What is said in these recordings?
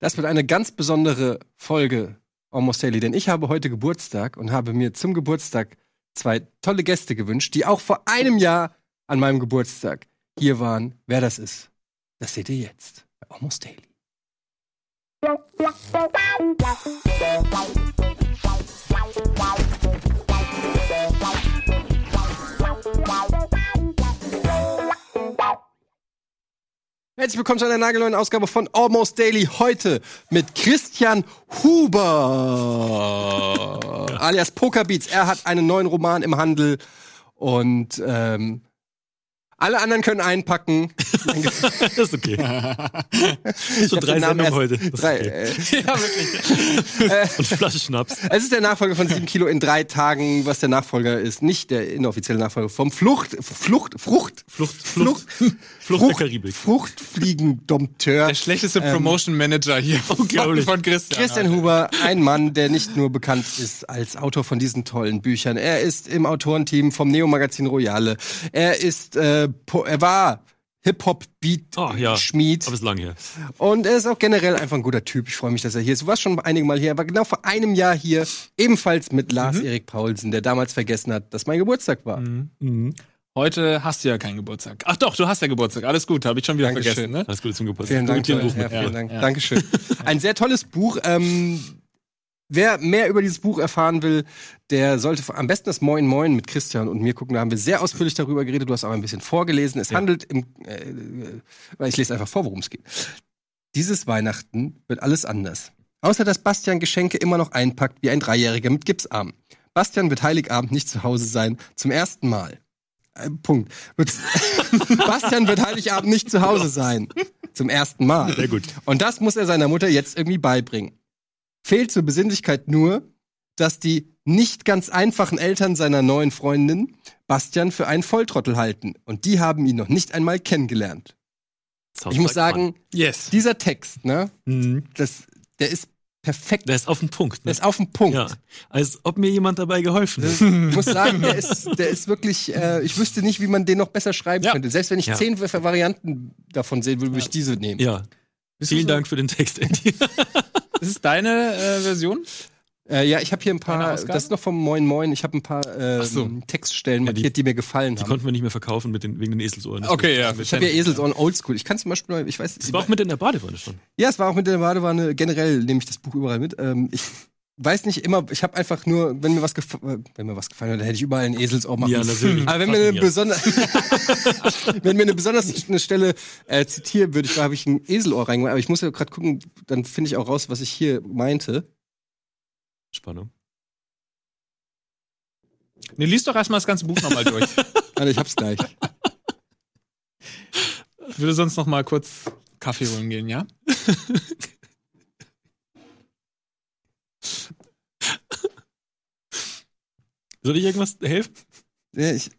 Das wird eine ganz besondere Folge Almost Daily, denn ich habe heute Geburtstag und habe mir zum Geburtstag zwei tolle Gäste gewünscht, die auch vor einem Jahr an meinem Geburtstag hier waren. Wer das ist, das seht ihr jetzt bei Almost Daily. Herzlich willkommen zu einer nagelneuen Ausgabe von Almost Daily. Heute mit Christian Huber, alias Pokerbeats. Er hat einen neuen Roman im Handel und ähm, alle anderen können einpacken. das ist okay. so drei Sendungen heute. Drei, okay. äh, ja, wirklich. Und Flasche Schnaps. Es ist der Nachfolger von sieben Kilo in drei Tagen, was der Nachfolger ist. Nicht der inoffizielle Nachfolger vom Flucht, Flucht, Frucht, Flucht, Flucht, Flucht, Flucht der Karibik. Fruchtfliegendompteur. Der schlechteste ähm, Promotion Manager hier Unglaublich. von Christian. Christian Huber, ein Mann, der nicht nur bekannt ist als Autor von diesen tollen Büchern. Er ist im Autorenteam vom Neo-Magazin Royale. Er ist äh, er war Hip-Hop-Beat-Schmied. Oh, ja. Aber ist lang her. Und er ist auch generell einfach ein guter Typ. Ich freue mich, dass er hier ist. Du warst schon einige Mal hier. Er war genau vor einem Jahr hier, ebenfalls mit Lars mhm. Erik Paulsen, der damals vergessen hat, dass mein Geburtstag war. Mhm. Mhm. Heute hast du ja keinen Geburtstag. Ach doch, du hast ja Geburtstag. Alles gut, habe ich schon wieder Dankeschön. vergessen. Ne? Alles Gute zum Geburtstag. Vielen Dank. Ja, vielen Dank. Ja. Dankeschön. Ein sehr tolles Buch. Ähm, Wer mehr über dieses Buch erfahren will, der sollte am besten das Moin Moin mit Christian und mir gucken. Da haben wir sehr ausführlich darüber geredet. Du hast auch ein bisschen vorgelesen. Es ja. handelt im, äh, ich lese einfach vor, worum es geht. Dieses Weihnachten wird alles anders. Außer dass Bastian Geschenke immer noch einpackt wie ein Dreijähriger mit Gipsarm. Bastian wird Heiligabend nicht zu Hause sein, zum ersten Mal. Äh, Punkt. Bastian wird Heiligabend nicht zu Hause sein. Zum ersten Mal. Sehr gut. Und das muss er seiner Mutter jetzt irgendwie beibringen fehlt zur Besinnlichkeit nur, dass die nicht ganz einfachen Eltern seiner neuen Freundin Bastian für einen Volltrottel halten. Und die haben ihn noch nicht einmal kennengelernt. Sounds ich muss sagen, yes. dieser Text, ne, mhm. das, der ist perfekt. Der ist auf den Punkt. Ne? Der ist auf den Punkt. Ja. Als ob mir jemand dabei geholfen hat. Ich muss sagen, der ist, der ist wirklich, äh, ich wüsste nicht, wie man den noch besser schreiben ja. könnte. Selbst wenn ich ja. zehn Varianten davon sehen würde, würde ich diese nehmen. Ja. Vielen Dank für den Text, Andy. Das ist deine äh, Version? Äh, ja, ich habe hier ein paar, das ist noch vom Moin Moin, ich habe ein paar äh, so. Textstellen markiert, ja, die, die, mir gefallen die haben. Die konnten wir nicht mehr verkaufen mit den, wegen den Eselsohren. okay, ja. Ich habe ja Eselsohren Oldschool. Ich kann zum Beispiel, ich weiß. Das war auch mit in der Badewanne schon. Ja, es war auch mit in der Badewanne. Generell nehme ich das Buch überall mit. Ähm, ich weiß nicht immer, ich habe einfach nur, wenn mir was gefallen, wenn mir was gefallen hat, dann hätte ich überall ein Eselsohr machen. Ja, natürlich. Aber wenn mir eine besonders, wenn mir eine besonders eine Stelle äh, zitieren würde, habe ich ein Eselohr reingemacht. Aber ich muss ja gerade gucken, dann finde ich auch raus, was ich hier meinte. Spannung. Nee, liest doch erstmal das ganze Buch nochmal durch. Warte, ich hab's gleich. Ich würde sonst noch mal kurz Kaffee holen gehen, ja? Soll ich irgendwas helfen? Ja, ich,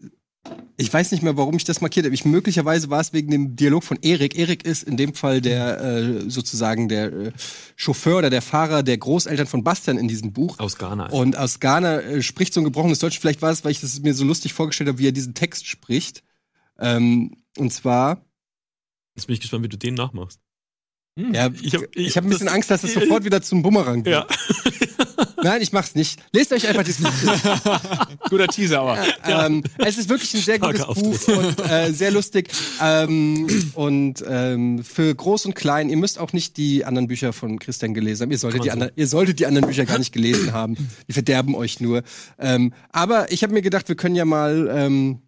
ich weiß nicht mehr, warum ich das markiert habe. Ich, möglicherweise war es wegen dem Dialog von Erik. Erik ist in dem Fall der äh, sozusagen der äh, Chauffeur oder der Fahrer der Großeltern von Bastian in diesem Buch. Aus Ghana. Und aus Ghana äh, spricht so ein gebrochenes Deutsch. Vielleicht war es, weil ich das mir so lustig vorgestellt habe, wie er diesen Text spricht. Ähm, und zwar. Jetzt bin ich gespannt, wie du den nachmachst. Hm. Ja, ich habe hab ein bisschen Angst, dass es sofort wieder zum Bumerang geht. Ja. Nein, ich mach's nicht. Lest euch einfach dieses Guter Teaser, aber. Ja, ähm, es ist wirklich ein sehr gutes Buch und äh, sehr lustig. Ähm, und ähm, für groß und klein, ihr müsst auch nicht die anderen Bücher von Christian gelesen haben. Ihr solltet, die, anderen, ihr solltet die anderen Bücher gar nicht gelesen haben. Die verderben euch nur. Ähm, aber ich habe mir gedacht, wir können ja mal ähm,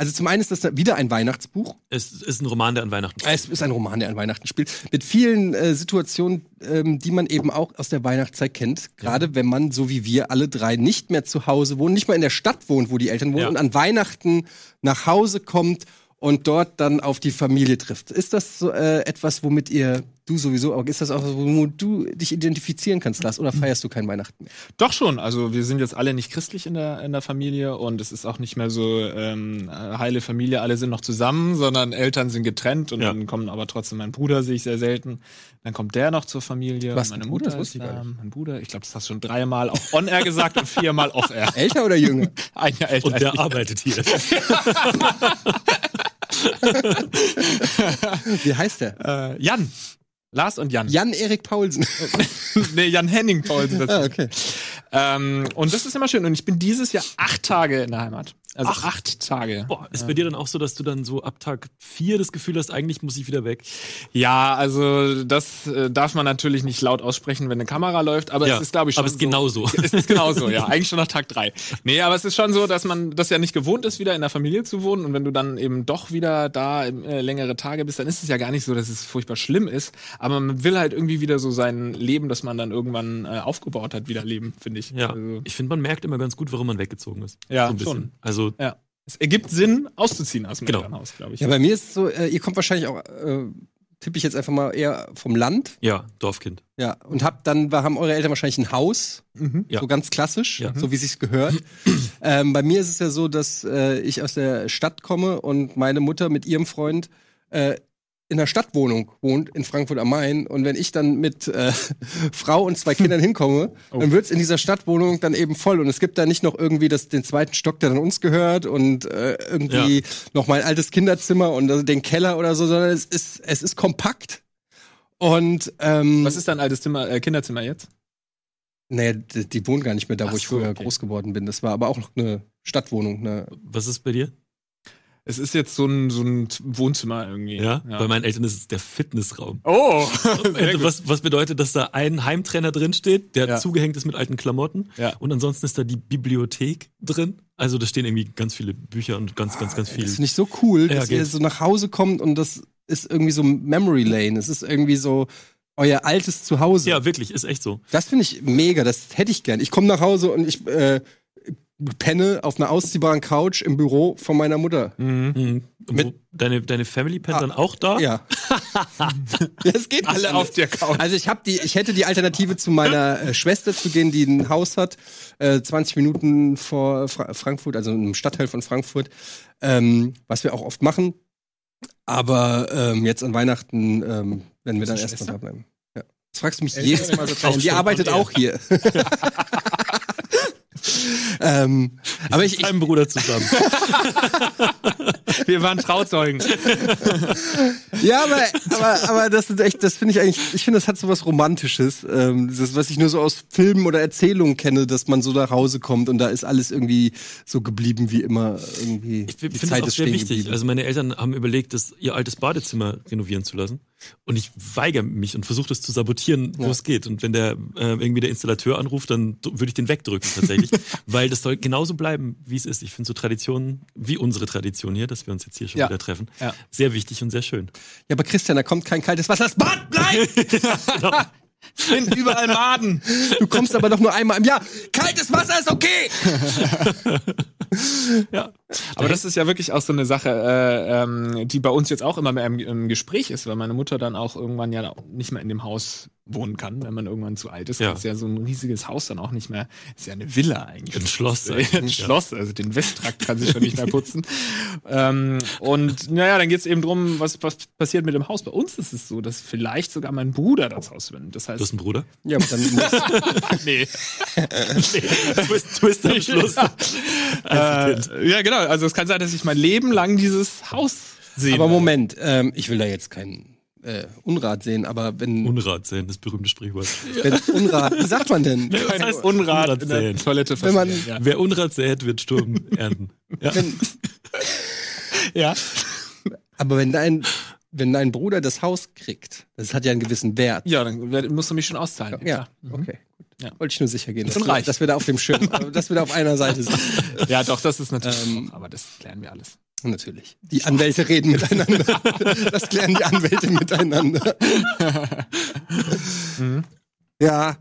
also zum einen ist das wieder ein Weihnachtsbuch. Es ist ein Roman, der an Weihnachten spielt. Es ist ein Roman, der an Weihnachten spielt. Mit vielen äh, Situationen, ähm, die man eben auch aus der Weihnachtszeit kennt. Gerade ja. wenn man, so wie wir alle drei, nicht mehr zu Hause wohnt, nicht mal in der Stadt wohnt, wo die Eltern wohnen ja. und an Weihnachten nach Hause kommt und dort dann auf die Familie trifft. Ist das so, äh, etwas, womit ihr du sowieso, aber ist das auch, wo du dich identifizieren kannst, Lars, oder feierst du kein Weihnachten mehr? Doch schon. Also wir sind jetzt alle nicht christlich in der, in der Familie und es ist auch nicht mehr so ähm, heile Familie, alle sind noch zusammen, sondern Eltern sind getrennt und ja. dann kommen aber trotzdem mein Bruder, sehe ich sehr selten. Dann kommt der noch zur Familie. Was, meine Mutter Bruder ist da, mein Bruder, ich glaube, das hast du schon dreimal auf on-air gesagt und viermal off-air. Älter oder jünger? Ein Jahr älter. Und der arbeitet hier. Wie heißt der? Äh, Jan. Lars und Jan. Jan-Erik Paulsen. nee, Jan-Henning Paulsen. Ah, okay. Ähm, und das ist immer schön. Und ich bin dieses Jahr acht Tage in der Heimat. Also Ach. acht Tage. Boah, ist bei dir dann auch so, dass du dann so ab Tag vier das Gefühl hast, eigentlich muss ich wieder weg? Ja, also das äh, darf man natürlich nicht laut aussprechen, wenn eine Kamera läuft, aber Ja, es ist, glaube ich, schon aber es ist so, genauso. Es ist genauso, ja. Eigentlich schon nach Tag drei. Nee, aber es ist schon so, dass man das ja nicht gewohnt ist, wieder in der Familie zu wohnen. Und wenn du dann eben doch wieder da äh, längere Tage bist, dann ist es ja gar nicht so, dass es furchtbar schlimm ist. Aber man will halt irgendwie wieder so sein Leben, das man dann irgendwann äh, aufgebaut hat, wieder leben, finde ich. Ja. Also, Ich finde, man merkt immer ganz gut, warum man weggezogen ist. Ja, so schon. Also, ja. Es ergibt Sinn, auszuziehen aus dem Genau. Elternhaus, glaube ich. Ja, bei mir ist es so, äh, ihr kommt wahrscheinlich auch, äh, tippe ich jetzt einfach mal eher vom Land. ja, Dorfkind. Ja. Und habt dann, haben eure Eltern wahrscheinlich ein Haus. Mhm. Ja. So ganz klassisch, Ja. so wie sich's gehört. ähm, bei mir ist es ja so, dass äh, ich aus der Stadt komme und meine Mutter mit ihrem Freund äh, in einer Stadtwohnung wohnt in Frankfurt am Main. Und wenn ich dann mit äh, Frau und zwei Kindern hinkomme, Oh. dann wird's in dieser Stadtwohnung dann eben voll. Und es gibt da nicht noch irgendwie das, den zweiten Stock, der dann uns gehört und äh, irgendwie noch mein altes Kinderzimmer und äh, den Keller oder so, sondern es ist, es ist kompakt. Und ähm, Was ist dein altes Zimmer, äh, Kinderzimmer jetzt? Naja, die, die wohnen gar nicht mehr da, wo Ach ich so, früher okay. groß geworden bin. Das war aber auch noch eine Stadtwohnung. Ne? Was ist bei dir? Es ist jetzt so ein, so ein Wohnzimmer irgendwie. Ja? Bei meinen Eltern ist es der Fitnessraum. Oh! Äh, was, was bedeutet, dass da ein Heimtrainer drin steht, der Ja. zugehängt ist mit alten Klamotten. Ja. Und ansonsten ist da die Bibliothek drin. Also da stehen irgendwie ganz viele Bücher und ganz, ganz, ganz viel. Das finde ich so cool, Ja, dass ihr so nach Hause kommt und das ist irgendwie so Memory Lane. Es ist irgendwie so euer altes Zuhause. Ja, wirklich, ist echt so. Das finde ich mega, das hätte ich gern. Ich komme nach Hause und ich äh, penne auf einer ausziehbaren Couch im Büro von meiner Mutter. Mhm. Und Mit- deine, deine Family pennt Ah, dann auch da? Ja. das geht nicht Alle anders. auf der Couch. Also ich habe die, ich hätte die Alternative zu meiner äh, Schwester zu gehen, die ein Haus hat, äh, 20 Minuten vor Fra Frankfurt, also im Stadtteil von Frankfurt, ähm, was wir auch oft machen. Aber ähm, jetzt an Weihnachten ähm, werden wir dann erstmal da bleiben. Ja. Das fragst du mich jedes Mal so drauf. Die arbeitet auch hier. ähm, aber ich, Mit ich, deinem Bruder zusammen. Wir waren Trauzeugen. Ja, aber, aber, aber das ist echt, das finde ich eigentlich, ich finde, das hat so was Romantisches. Ähm, das, was ich nur so aus Filmen oder Erzählungen kenne, dass man so nach Hause kommt und da ist alles irgendwie so geblieben wie immer. Irgendwie. Ich Die finde Zeit das auch ist sehr wichtig. geblieben. Also meine Eltern haben überlegt, das, ihr altes Badezimmer renovieren zu lassen. Und ich weigere mich und versuche das zu sabotieren, wo Ja. es geht. Und wenn der äh, irgendwie der Installateur anruft, dann würde ich den wegdrücken tatsächlich. weil das soll genauso bleiben, wie es ist. Ich finde so Traditionen, wie unsere Tradition hier, dass wir uns jetzt hier schon Ja. wieder treffen, Ja. sehr wichtig und sehr schön. Ja, aber Christian, da kommt kein kaltes Wasser. Das Bad bleibt! Sind überall Maden. Du kommst aber doch nur einmal im Jahr. Kaltes Wasser ist okay! Ja. Aber das ist ja wirklich auch so eine Sache, äh, ähm, die bei uns jetzt auch immer mehr im, im Gespräch ist, weil meine Mutter dann auch irgendwann ja nicht mehr in dem Haus wohnen kann, wenn man irgendwann zu alt ist. Ja. Das ist ja so ein riesiges Haus dann auch nicht mehr. Ist ja eine Villa eigentlich. Ein Schloss Ein eigentlich, Schloss, also den Westtrakt kann sie schon nicht mehr putzen. ähm, und naja, dann geht es eben drum, was, was passiert mit dem Haus. Bei uns ist es so, dass vielleicht sogar mein Bruder das Haus übernimmt. Das Du hast heißt, einen Bruder? Ja, aber dann muss, nee. Twist, Twist am Schluss. Äh, ja, genau. Also es kann sein, dass ich mein Leben lang dieses Haus sehe. aber Moment, ähm, ich will da jetzt keinen äh, Unrat sehen, aber wenn, Unrat sehen, das berühmte Sprichwort. wenn Unrat, wie sagt man denn? Kein heißt Unrat Unrat in der säen? Toilette Wenn man- verstehen, Wer Unrat sät, wird Sturm ernten. Ja. Wenn, ja. ja. aber wenn dein, wenn dein Bruder das Haus kriegt, das hat ja einen gewissen Wert. Ja, dann musst du mich schon auszahlen. Ja, klar. okay. Ja. Wollte ich nur sicher gehen, dass, Schon wir, dass wir da auf dem Schirm, dass wir da auf einer Seite sind. Ja, doch, das ist natürlich. Ähm, aber das klären wir alles. Natürlich. Die Anwälte reden miteinander. Das klären die Anwälte miteinander. Mhm. Ja.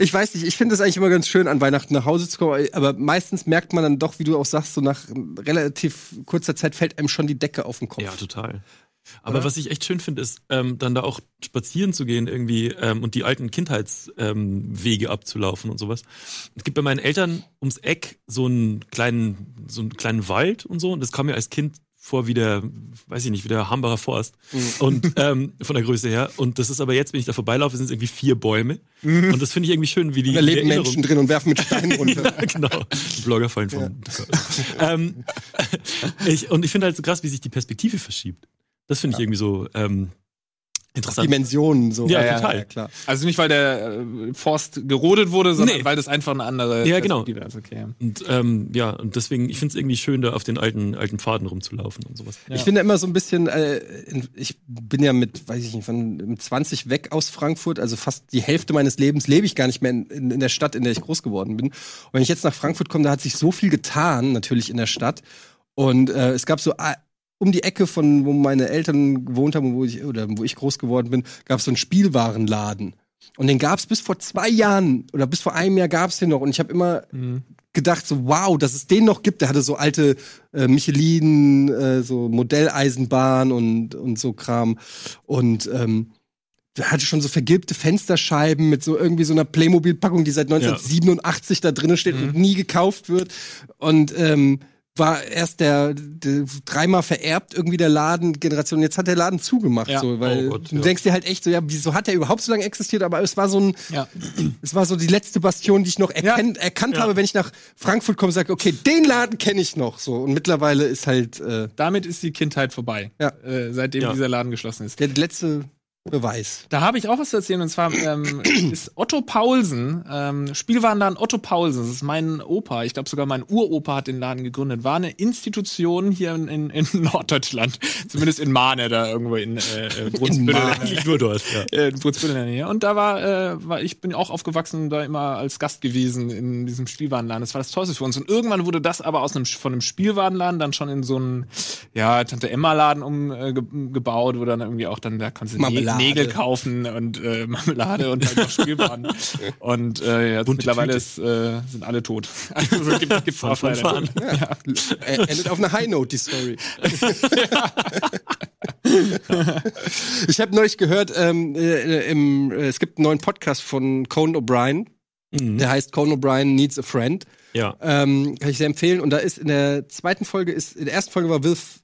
Ich weiß nicht, ich finde es eigentlich immer ganz schön, an Weihnachten nach Hause zu kommen, aber meistens merkt man dann doch, wie du auch sagst, so nach relativ kurzer Zeit fällt einem schon die Decke auf den Kopf. Ja, total. Aber Oder? was ich echt schön finde, ist, ähm, dann da auch spazieren zu gehen irgendwie ähm, und die alten Kindheitswege ähm, abzulaufen und sowas. Es gibt bei meinen Eltern ums Eck so einen kleinen, so einen kleinen Wald und so. Und das kam mir als Kind vor wie der, weiß ich nicht, wie der Hambacher Forst. Und ähm, von der Größe her. Und das ist aber jetzt, wenn ich da vorbeilaufe, sind es irgendwie vier Bäume. Und das finde ich irgendwie schön, wie die. Da leben Menschen drin und werfen mit Steinen runter. ja, genau. Blogger fallen vom. ähm, ich, und ich finde halt so krass, wie sich die Perspektive verschiebt. Das finde ich irgendwie so ähm, Interessant. Dimensionen. So. Ja, total. klar. Also nicht, weil der äh, Forst gerodet wurde, sondern Nee. weil das einfach eine andere Ja, genau. Perspektive ist. Okay. Und ähm, ja, und deswegen, ich finde es irgendwie schön, da auf den alten, alten Pfaden rumzulaufen und sowas. Ich finde immer so ein bisschen, äh, ich bin ja mit, weiß ich nicht, von mit 20 weg aus Frankfurt, also fast die Hälfte meines Lebens lebe ich gar nicht mehr in, in, in der Stadt, in der ich groß geworden bin. Und wenn ich jetzt nach Frankfurt komme, da hat sich so viel getan, natürlich in der Stadt. Und äh, es gab so äh, um die Ecke von, wo meine Eltern gewohnt haben, wo ich, oder wo ich groß geworden bin, gab es so einen Spielwarenladen. Und den gab es bis vor zwei Jahren oder bis vor einem Jahr gab es den noch. Und ich habe immer gedacht, so wow, dass es den noch gibt. Der hatte so alte äh, Michelin, äh, so Modelleisenbahn und, und so Kram. Und ähm, der hatte schon so vergilbte Fensterscheiben mit so irgendwie so einer Playmobil-Packung, die seit 1987 da drinnen steht und nie gekauft wird. Und ähm, war erst der, der dreimal vererbt irgendwie der Laden Generation jetzt hat der Laden zugemacht Ja. so weil Oh Gott, du ja. denkst dir halt echt so ja wieso hat der überhaupt so lange existiert aber es war so ein Ja. es war so die letzte Bastion, die ich noch erkennt, erkannt Ja. habe, wenn ich nach Frankfurt komme, sage, okay, den Laden kenne ich noch so. Und mittlerweile ist halt äh, Damit ist die Kindheit vorbei, Ja. äh, seitdem Ja. dieser Laden geschlossen ist. der letzte Beweis. Da habe ich auch was zu erzählen und zwar ähm, ist Otto Paulsen, ähm, Spielwarenladen Otto Paulsen, das ist mein Opa, ich glaube sogar mein Uropa hat den Laden gegründet, war eine Institution hier in, in, in Norddeutschland, zumindest in Mahne, da irgendwo in, äh, äh, Brunsbüttel. Eigentlich nur dort, ja. äh, in Brunsbüttel in der Nähe. Und da war, äh, war, ich bin auch aufgewachsen, da immer als Gast gewesen in diesem Spielwarenladen. Das war das Tollste für uns. Und irgendwann wurde das aber aus einem, von einem Spielwarenladen dann schon in so einen, ja, Tante Emma-Laden umgebaut, wo dann irgendwie auch dann, da kannst du Marmelade. Nägel kaufen und äh, Marmelade und halt noch Spielwaren. und äh, jetzt Bunte mittlerweile ist, äh, sind alle tot. Also gibt, gibt's auch leider Fahren. nicht. Äh, endet auf einer High Note, die Story. ich habe neulich gehört, ähm, äh, im, äh, es gibt einen neuen Podcast von Conan O'Brien. Mhm. Der heißt Conan O'Brien Needs a Friend. Ja. Ähm, kann ich sehr empfehlen. Und da ist in der zweiten Folge ist, in der ersten Folge war Will, F-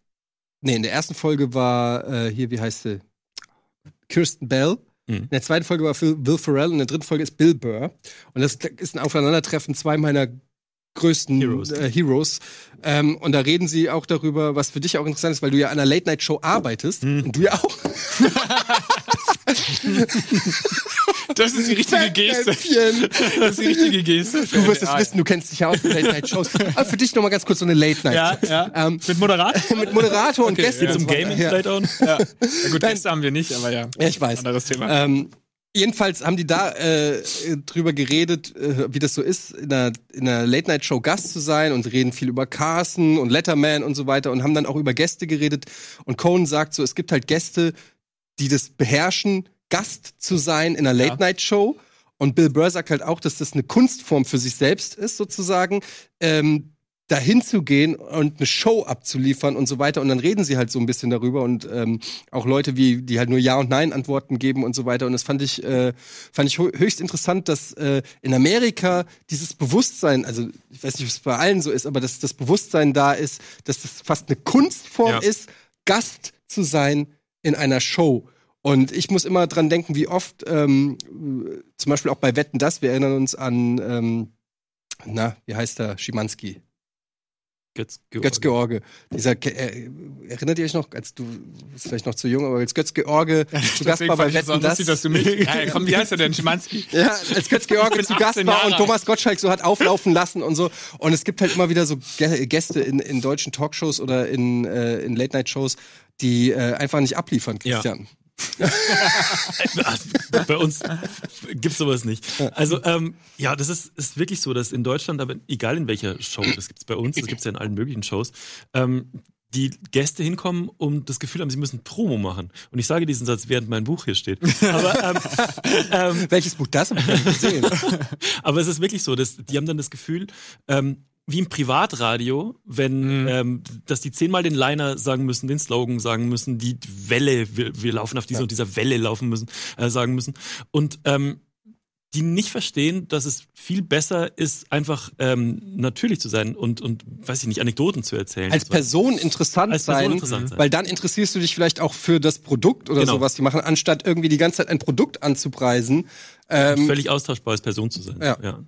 nee, in der ersten Folge war äh, hier, wie heißt sie? Kirsten Bell. Mhm. In der zweiten Folge war Phil, Will Ferrell und in der dritten Folge ist Bill Burr. Und das ist ein Aufeinandertreffen zwei meiner größten Heroes. Äh, Heroes. Ähm, und da reden sie auch darüber, was für dich auch interessant ist, weil du ja an einer Late-Night-Show arbeitest. Mhm. Und du ja auch. Das ist die richtige Geste. Das ist die richtige Geste. Du wirst es wissen, du kennst dich ja aus mit Late-Night-Shows. Aber für dich noch mal ganz kurz so eine Late-Night. Ja, ja. Ähm, Mit Moderator? mit Moderator und Gästen. Geht weiter. Gaming vielleicht auch? Ja. ja gut. Gäste haben wir nicht, aber ja. Ja, ich weiß. Anderes Thema. Ähm, jedenfalls haben die da äh, drüber geredet, äh, wie das so ist, in einer, in einer Late-Night-Show Gast zu sein und reden viel über Carson und Letterman und so weiter und haben dann auch über Gäste geredet. Und Cohen sagt so, es gibt halt Gäste, die das beherrschen, Gast zu sein in einer. Late-Night-Show. Und Bill Burr sagt halt auch, dass das eine Kunstform für sich selbst ist, sozusagen. Ähm, dahin zu gehen und eine Show abzuliefern und so weiter. Und dann reden sie halt so ein bisschen darüber und ähm, auch Leute, wie die halt nur Ja und Nein Antworten geben und so weiter. Und das fand ich, äh, fand ich hö- höchst interessant, dass äh, in Amerika dieses Bewusstsein, also ich weiß nicht, ob es bei allen so ist, aber dass das Bewusstsein da ist, dass das fast eine Kunstform Ja. ist, Gast zu sein in einer Show. Und ich muss immer dran denken, wie oft, ähm, äh, zum Beispiel auch bei Wetten das, wir erinnern uns an, ähm, na, wie heißt der? Schimanski. Götz Götz George. Dieser, äh, erinnert ihr euch noch, als du bist vielleicht noch zu jung, aber als Götz George zu Gast war bei Wetten das. lustig, dass du mich. Ja, komm, wie heißt er denn? Schimanski? Ja, als Götz George bin zu Gast 18 war und. Thomas Gottschalk so hat auflaufen lassen und so. Und es gibt halt immer wieder so Gä- Gäste in, in deutschen Talkshows oder in, äh, in Late-Night-Shows, die äh, einfach nicht abliefern, Ja. Bei uns gibt's sowas nicht. Also ähm, ja, das ist, ist wirklich so, dass in Deutschland, aber egal in welcher Show, das gibt's bei uns, das gibt's ja in allen möglichen Shows, ähm, die Gäste hinkommen und das Gefühl haben, sie müssen Promo machen. Und ich sage diesen Satz, während mein Buch hier steht. Aber, ähm, ähm, Welches Buch das? Hab ich gesehen. aber es ist wirklich so, dass die haben dann das Gefühl, ähm, wie im Privatradio, wenn, ähm, dass die zehnmal den Liner sagen müssen, den Slogan sagen müssen, die Welle, wir, wir laufen auf dieser und dieser Welle laufen müssen, äh, sagen müssen. Und ähm, die nicht verstehen, dass es viel besser ist, einfach ähm, natürlich zu sein und, und, weiß ich nicht, Anekdoten zu erzählen. als. Person interessant Als Person sein, interessant sein. weil dann interessierst du dich vielleicht auch für das Produkt oder Genau. so, was die machen, anstatt irgendwie die ganze Zeit ein Produkt anzupreisen. Ähm, Völlig austauschbar als Person zu sein. Ja. ja.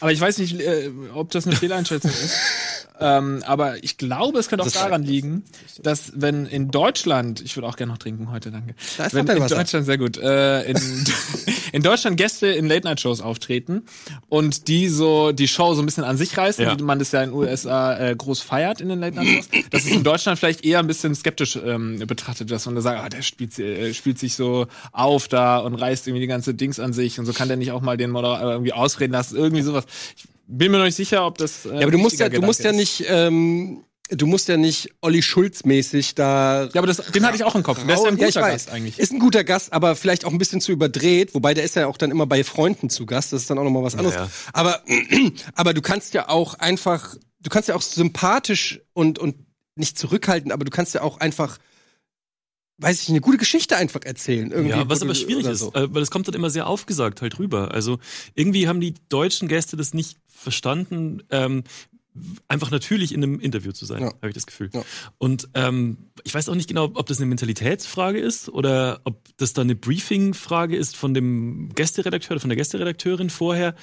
Aber ich weiß nicht, äh, ob das eine Fehleinschätzung ist. Ähm, aber ich glaube, es könnte auch Das daran liegen, dass wenn in Deutschland, ich würde auch gerne noch trinken heute, danke. Da ist wenn in Wasser. Deutschland sehr gut. Äh, in, in Deutschland Gäste in Late Night Shows auftreten und die so die Show so ein bisschen an sich reißen, Ja. wie man das ja in den USA äh, groß feiert in den Late Night Shows, dass es in Deutschland vielleicht eher ein bisschen skeptisch ähm, betrachtet wird, dass man da sagt, ah, der spielt, äh, spielt sich so auf da und reißt irgendwie die ganze Dings an sich und so kann der nicht auch mal den Moderator irgendwie ausreden lassen, irgendwie sowas. Ich bin mir noch nicht sicher, ob das. Äh, Ja, aber du musst ja, du musst ja nicht, ähm, du musst ja nicht Olli Schulz mäßig da. Ja, aber das, den hatte ich auch im Kopf. Der ist ja ein Ja, guter weiß. Gast eigentlich. Ist ein guter Gast, aber vielleicht auch ein bisschen zu überdreht. Wobei der ist ja auch dann immer bei Freunden zu Gast. Das ist dann auch nochmal was anderes. Ja. Aber, aber du kannst ja auch einfach, du kannst ja auch sympathisch und, und nicht zurückhaltend, aber du kannst ja auch einfach, weiß ich, eine gute Geschichte einfach erzählen. Irgendwie, Ja, was aber schwierig oder ist, so. äh, weil es kommt dann immer sehr aufgesagt halt rüber. Also irgendwie haben die deutschen Gäste das nicht verstanden, ähm, einfach natürlich in einem Interview zu sein, Ja. habe ich das Gefühl. Ja. Und ähm, ich weiß auch nicht genau, ob das eine Mentalitätsfrage ist oder ob das dann eine Briefing-Frage ist von dem Gästeredakteur oder von der Gästeredakteurin vorher.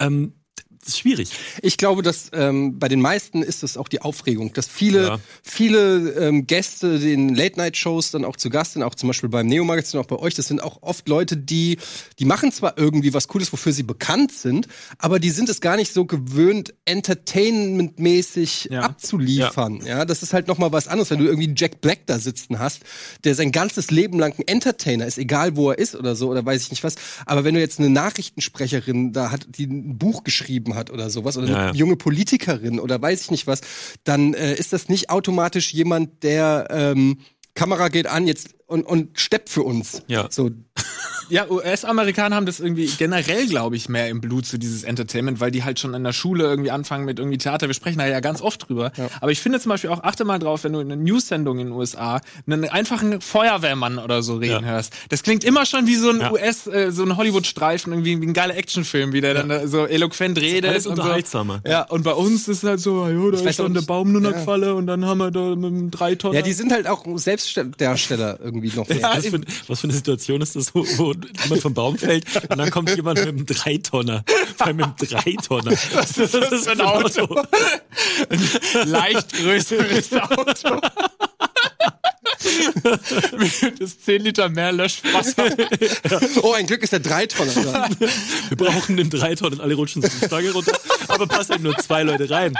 Ähm, das ist schwierig. Ich glaube, dass ähm, bei den meisten ist es auch die Aufregung, dass viele, Ja. viele ähm, Gäste den Late-Night-Shows dann auch zu Gast sind, auch zum Beispiel beim Neo-Magazin, auch bei euch. Das sind auch oft Leute, die, die machen zwar irgendwie was Cooles, wofür sie bekannt sind, aber die sind es gar nicht so gewöhnt, entertainmentmäßig Ja. abzuliefern. Ja. das ist halt noch mal was anderes, wenn du irgendwie einen Jack Black da sitzen hast, der sein ganzes Leben lang ein Entertainer ist, egal wo er ist oder so oder weiß ich nicht was. Aber wenn du jetzt eine Nachrichtensprecherin da hat, die ein Buch geschrieben hat oder sowas oder Ja, eine ja. junge Politikerin oder weiß ich nicht was, dann äh, ist das nicht automatisch jemand, der ähm, Kamera geht an jetzt und, und steppt für uns. Ja. So, Ja, US-Amerikaner haben das irgendwie generell, glaube ich, mehr im Blut, so dieses Entertainment, weil die halt schon in der Schule irgendwie anfangen mit irgendwie Theater. Wir sprechen da ja ganz oft drüber. Aber ich finde zum Beispiel auch, achte mal drauf, wenn du in einer News-Sendung in den USA einen einfachen Feuerwehrmann oder so reden Ja. hörst. Das klingt immer schon wie so ein Ja. US, äh, so ein Hollywood-Streifen, irgendwie wie ein geiler Actionfilm, wie der dann da so eloquent redet. Alles und so. unterhaltsamer. Ja, und bei uns ist halt so, ja, da weiß ist dann der Baum nur noch ja. Falle und dann haben wir da mit einem Dreitonner. ja, die sind halt auch Selbstdarsteller irgendwie noch. Ja, Was für, was für eine Situation ist das, wo, wo jemand vom Baum fällt und dann kommt jemand mit einem Dreitonner. Vor allem mit einem Dreitonner. Was ist das für ein Auto? leicht größeres Auto. das 10 Liter mehr Löschwasser. Oh, ein Glück ist der Dreitonner dran. Wir brauchen den Dreitonner und alle rutschen so die Stange runter, aber passen eben nur zwei Leute rein.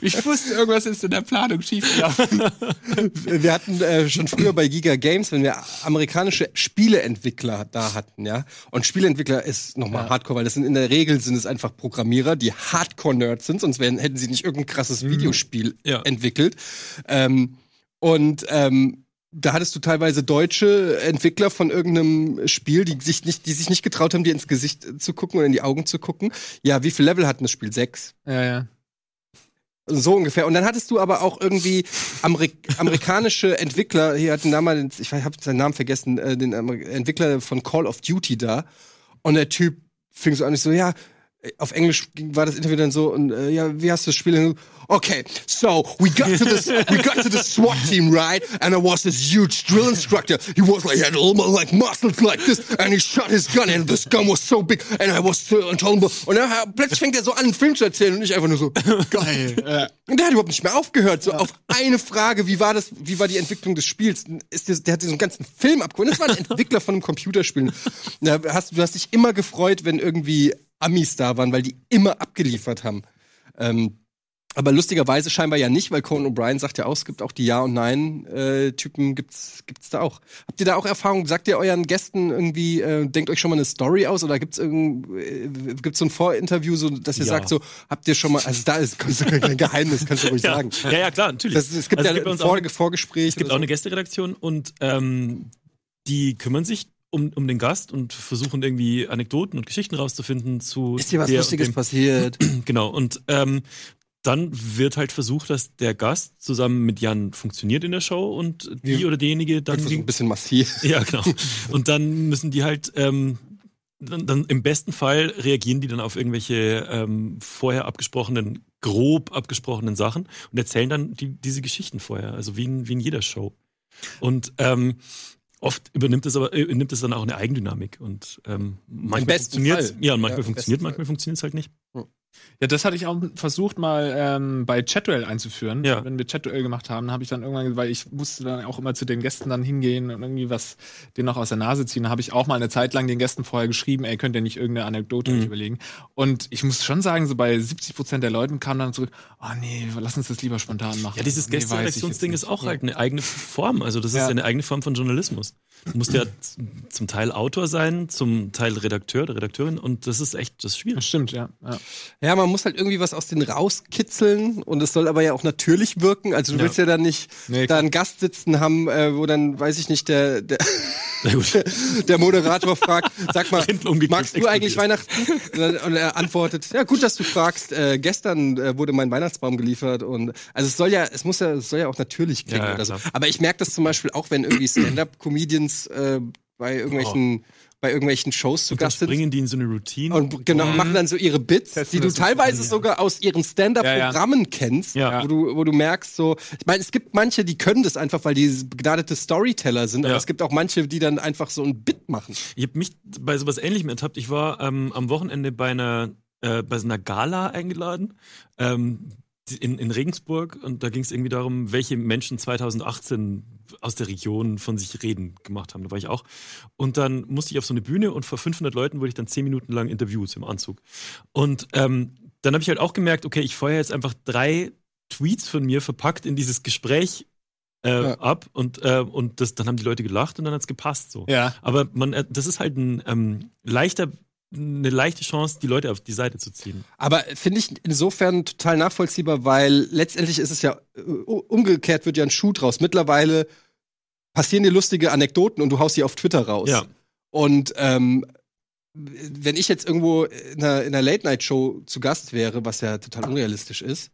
Ich wusste, irgendwas ist in der Planung schiefgelaufen. Wir hatten äh, schon früher bei Giga Games, wenn wir amerikanische Spieleentwickler da hatten, ja. Und Spieleentwickler ist nochmal Hardcore, weil das sind in der Regel sind es einfach Programmierer, die Hardcore-Nerds sind, sonst wären, hätten sie nicht irgendein krasses Videospiel Ja. entwickelt. Ähm, und ähm, da hattest du teilweise deutsche Entwickler von irgendeinem Spiel, die sich nicht, die sich nicht getraut haben, dir ins Gesicht zu gucken oder in die Augen zu gucken. Ja, wie viel Level hat denn das Spiel? Sechs. Ja, ja. So ungefähr. Und dann hattest du aber auch irgendwie Amerik amerikanische Entwickler, hier hatten damals, ich habe seinen Namen vergessen, äh, den Amer Entwickler von Call of Duty da. Und der Typ fing so an, ich so, ja, auf Englisch war das Interview dann so, und äh, ja, wie hast du das Spiel? Okay, so we got to this, we got to the SWAT team, right? And there was this huge drill instructor. He was like, he had little like muscles like this, and he shot his gun, and this gun was so big, and I was so untolerable. Und dann äh, plötzlich fängt er so an, einen Film zu erzählen, und ich einfach nur so, geil. Und der hat überhaupt nicht mehr aufgehört. So auf eine Frage, wie war das, wie war die Entwicklung des Spiels? Ist das, der hat diesen ganzen Film abgeholt. Das war ein Entwickler von einem Computerspiel. Da hast, du hast dich immer gefreut, wenn irgendwie Amis da waren, weil die immer abgeliefert haben. Ähm, aber lustigerweise scheinbar ja nicht, weil Conan O'Brien sagt ja auch, es gibt auch die Ja- und Nein-Typen, gibt's, gibt's da auch. Habt ihr da auch Erfahrung? Sagt ihr euren Gästen irgendwie, äh, denkt euch schon mal eine Story aus oder gibt's irgend, äh, gibt's so ein Vorinterview, so, dass ihr Ja. sagt so, habt ihr schon mal, also da ist, ist kein Geheimnis, kannst du ruhig Ja, sagen. ja, ja, klar, natürlich. Das, es gibt Also ja bei ein Vor auch, Vorgespräch. es gibt auch eine Gästeredaktion und ähm, die kümmern sich um, um den Gast und versuchen irgendwie Anekdoten und Geschichten rauszufinden zu Ist dir was der Lustiges dem- passiert? Genau, und ähm, dann wird halt versucht, dass der Gast zusammen mit Jan funktioniert in der Show und die Wie- oder derjenige dann. Wird ein bisschen massiv. ja, genau. Und dann müssen die halt, ähm, dann, dann im besten Fall reagieren die dann auf irgendwelche ähm, vorher abgesprochenen, grob abgesprochenen Sachen und erzählen dann die, diese Geschichten vorher, also wie in, wie in jeder Show. Und ähm, oft übernimmt es aber äh, nimmt es dann auch eine Eigendynamik und ähm, manchmal funktioniert ja und manchmal Ja, funktioniert, manchmal funktioniert es halt nicht. Ja, das hatte ich auch versucht mal ähm, bei Chatwell einzuführen. Ja. Wenn wir Chatwell gemacht haben, habe ich dann irgendwann, weil ich musste dann auch immer zu den Gästen dann hingehen und irgendwie was denen noch aus der Nase ziehen, habe ich auch mal eine Zeit lang den Gästen vorher geschrieben, ey, könnt ihr nicht irgendeine Anekdote Mhm. überlegen. Und ich muss schon sagen, so bei 70 Prozent der Leuten kam dann zurück, oh nee, lass uns das lieber spontan machen. Ja, dieses nee, Gästereaktionsding ist auch halt eine eigene Form. Also das ist Ja. eine eigene Form von Journalismus. Du musst ja zum Teil Autor sein, zum Teil Redakteur oder Redakteurin und das ist echt, das ist Das schwierig. stimmt, ja. ja. Ja, man muss halt irgendwie was aus denen rauskitzeln und es soll aber ja auch natürlich wirken. Also du Ja. willst ja dann nicht Nee, da einen Gast sitzen haben, äh, wo dann, weiß ich nicht, der, der, der Moderator fragt, sag mal, magst du eigentlich. Weihnachten? Und er antwortet, ja gut, dass du fragst, äh, gestern äh, wurde mein Weihnachtsbaum geliefert und also es soll ja, es muss ja, es soll ja auch natürlich klingen Ja, ja, oder so. Aber ich merke das zum Beispiel auch, wenn irgendwie Stand-Up-Comedians äh, bei irgendwelchen, bei irgendwelchen Shows zu Und Gast sind. springen die in so eine Routine. Und genau, machen dann so ihre Bits, Testen die du teilweise ja. sogar aus ihren Stand-Up-Programmen kennst, Ja. wo, du, wo du merkst, so, ich meine, es gibt manche, die können das einfach, weil die begnadete Storyteller sind, aber Ja. es gibt auch manche, die dann einfach so ein Bit machen. Ich habe mich bei sowas ähnlichem ertappt. Ich war ähm, am Wochenende bei einer, äh, bei so einer Gala eingeladen ähm, in, in Regensburg und da ging es irgendwie darum, welche Menschen 2018 aus der Region von sich reden gemacht haben. Da war ich auch. Und dann musste ich auf so eine Bühne und vor 500 Leuten wurde ich dann 10 Minuten lang interviewt im Anzug. Und ähm, dann habe ich halt auch gemerkt, okay, ich feuere jetzt einfach drei Tweets von mir verpackt in dieses Gespräch äh, Ja. ab und, äh, und das, dann haben die Leute gelacht und dann hat's gepasst so. Ja. Aber man, äh, das ist halt ein ähm, leichter, eine leichte Chance, die Leute auf die Seite zu ziehen. Aber finde ich insofern total nachvollziehbar, weil letztendlich ist es ja, äh, umgekehrt wird ja ein Schuh draus. Mittlerweile passieren dir lustige Anekdoten und du haust sie auf Twitter raus. Ja. Und ähm, wenn ich jetzt irgendwo in einer, in einer Late-Night-Show zu Gast wäre, was ja total unrealistisch ist,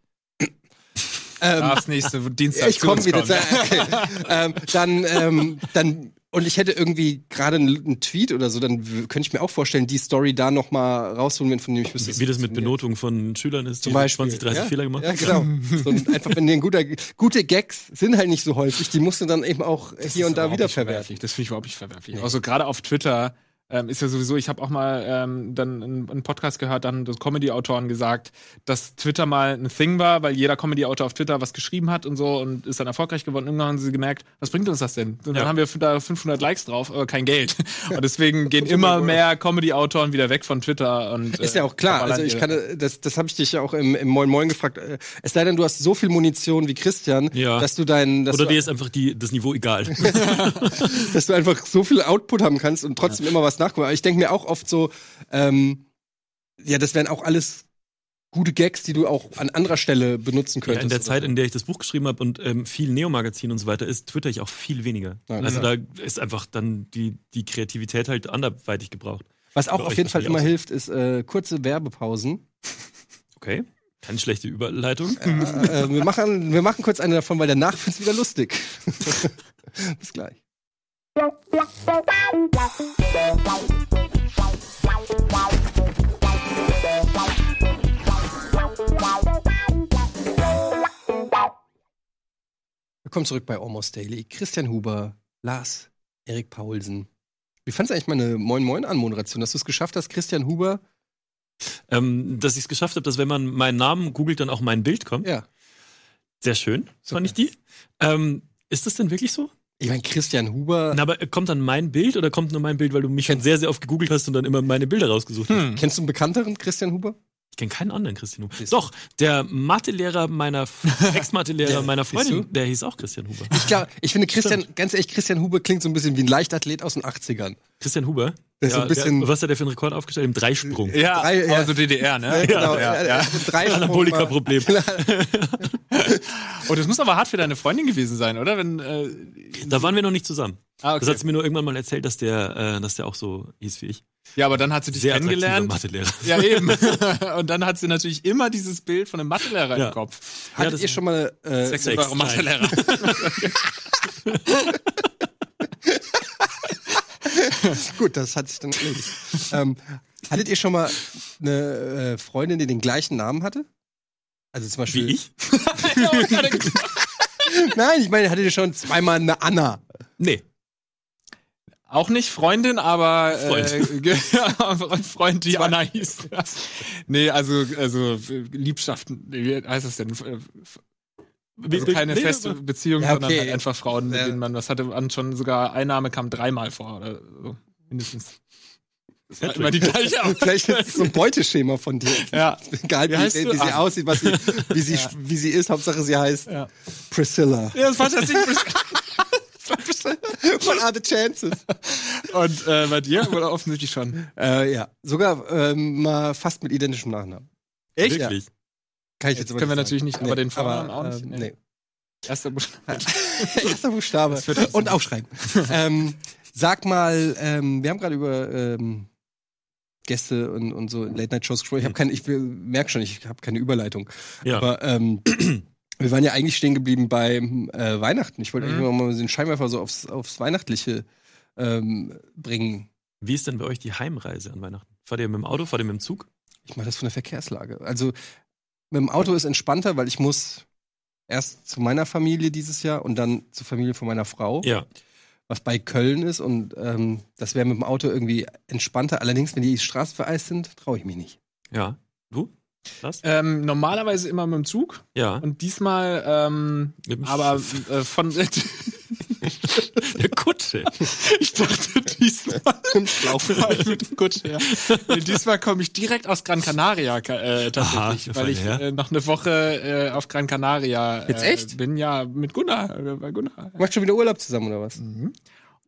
ähm, Darfst nächste Dienstag ich zu komme uns wieder, kommen. okay. ähm, dann, ähm, dann und ich hätte irgendwie gerade einen, einen Tweet oder so, dann könnte ich mir auch vorstellen, die Story da noch mal rausholen, wenn von dem ich wüsste. Wie, wie das mit. Benotung von Schülern ist, Zum die Beispiel. 20, 30 ja? Fehler gemacht Ja, genau. so, ein- einfach, wenn die ein guter, gute Gags sind halt nicht so häufig, die musst du dann eben auch hier und da überhaupt nicht wiederverwerten. Das finde ich überhaupt nicht verwerflich. Also gerade auf Twitter ähm, ist ja sowieso, ich habe auch mal ähm, dann einen, Podcast gehört, dann das Comedy-Autoren gesagt, dass Twitter mal ein Thing war, weil jeder Comedy-Autor auf Twitter was geschrieben hat und so und ist dann erfolgreich geworden. Irgendwann haben sie gemerkt, was bringt uns das denn? Und dann Ja. haben wir da 500 Likes drauf, aber kein Geld. Und deswegen gehen immer mehr Comedy-Autoren wieder weg von Twitter. Und, Ist ja auch klar. Also ich kann, das, das habe ich dich ja auch im, im Moin Moin gefragt. Äh, Es sei denn, du hast so viel Munition wie Christian, Ja. dass du dein, dass Oder dir ist einfach die, das Niveau egal. dass du einfach so viel Output haben kannst und trotzdem immer was nachkommen. Aber ich denke mir auch oft so, ähm, ja, das wären auch alles gute Gags, die du auch an anderer Stelle benutzen Ja, könntest. in der Zeit, so. in der ich das Buch geschrieben habe und ähm, viel Neo-Magazin und so weiter ist, twitter ich auch viel weniger. Ja, also klar. da ist einfach dann die, die Kreativität halt anderweitig gebraucht. Was auch auf jeden Fall immer hilft, ist äh, kurze Werbepausen. Okay. Keine schlechte Überleitung. äh, äh, wir, machen, wir machen kurz eine davon, weil danach wird's wieder lustig. Bis gleich. Willkommen zurück bei Almost Daily. Christian Huber, Lars, Erik Paulsen. Wie fandest du eigentlich meine Moin Moin Anmoderation, dass du es geschafft hast, Christian Huber? ähm, dass ich es geschafft habe, dass wenn man meinen Namen googelt, dann auch mein Bild kommt. Ja. Sehr schön, fand ich die. Ähm, ist das denn wirklich so? Ich meine, Christian Huber. Na, aber kommt dann mein Bild oder kommt nur mein Bild, weil du mich schon sehr, sehr oft gegoogelt hast und dann immer meine Bilder rausgesucht hast? Hm. Kennst du einen bekannteren Christian Huber? Ich kenne keinen anderen Christian Huber. Doch, der Mathelehrer meiner, Ex-Mathelehrer meiner Freundin, der hieß auch Christian Huber. Ich glaube, ich finde Christian, ganz ehrlich, Christian Huber klingt so ein bisschen wie ein Leichtathlet aus den 80ern. Christian Huber? Der ist so ein bisschen- der, was hat der für einen Rekord aufgestellt? Im Dreisprung. Ja, Drei- ja. also DDR, ne? genau, ja, ja. äh, drei Anabolika-Problem. Oh, das muss aber hart für deine Freundin gewesen sein, oder? Wenn, äh, Da waren wir noch nicht zusammen. ah, Das hat sie mir nur irgendwann mal erzählt, dass der, äh, dass der auch so hieß wie ich. Ja, aber dann hat sie dich Sehr kennengelernt. Mathelehrer. Ja, eben. Und dann hat sie natürlich immer dieses Bild von einem Mathelehrer Ja. im Kopf. Hattet das- ihr schon mal äh, Sechsfacher Mathelehrer. gut, das hat sich dann erledigt. ähm, hattet ihr schon mal eine äh, Freundin, die den gleichen Namen hatte? Also zum Beispiel. Wie ich? Nein, ich meine, hattet ihr schon zweimal eine Anna? Nee. Auch nicht Freundin, aber Freund. Äh, Freund, die Anna hieß. nee, also, also Liebschaften, wie heißt das denn? Also keine Nee, feste Beziehung, Ja, sondern okay. halt einfach Frauen, mit Ja. denen man was hatte. Und schon sogar Einnahme kam dreimal vor oder so. Mindestens. Das war immer die gleiche Vielleicht ist es so ein Beuteschema von dir. Ja. Egal, Wie wie, wie, sie Ah. aussieht, was sie, wie, sie, wie sie ist. Hauptsache, sie heißt Ja. Priscilla. Ja, das war tatsächlich. What are the chances? Und äh, bei dir? Oder offensichtlich schon? Äh, ja, sogar ähm, mal fast mit identischem Nachnamen. Echt? Wirklich. Kann ich Jetzt aber können wir natürlich nicht, sagen. aber den Vornamen auch äh, nicht. Nee. Erster Buchstabe. Erster Buchstabe. Und aufschreiben. ähm, sag mal, ähm, wir haben gerade über ähm, Gäste und, und so Late-Night-Shows gesprochen. Ich keine, ich merke schon, ich habe keine Überleitung. Ja. Aber ähm, wir waren ja eigentlich stehen geblieben beim äh, Weihnachten. Ich wollte Mhm. eigentlich mal den Scheinwerfer so aufs, aufs Weihnachtliche ähm, bringen. Wie ist denn bei euch die Heimreise an Weihnachten? Fahrt ihr mit dem Auto, fahrt ihr mit dem Zug? Ich mache das von der Verkehrslage. Also mit dem Auto ist entspannter, weil ich muss erst zu meiner Familie dieses Jahr und dann zur Familie von meiner Frau. Ja. was bei Köln ist und ähm, das wäre mit dem Auto irgendwie entspannter. Allerdings, wenn die Straßen vereist sind, traue ich mich nicht. Ja. Du? Was? Ähm, normalerweise immer mit dem Zug Ja. und diesmal, ähm, aber äh, von. Der Kutsche. ich dachte diesmal. Schlauch. mit Kutsche, ja. nee, diesmal komme ich direkt aus Gran Canaria äh, tatsächlich, Aha, weil ich äh, noch eine Woche äh, auf Gran Canaria äh, Jetzt echt? bin. Ja, mit Gunnar. Äh, bei Gunnar. Macht schon wieder Urlaub zusammen oder was?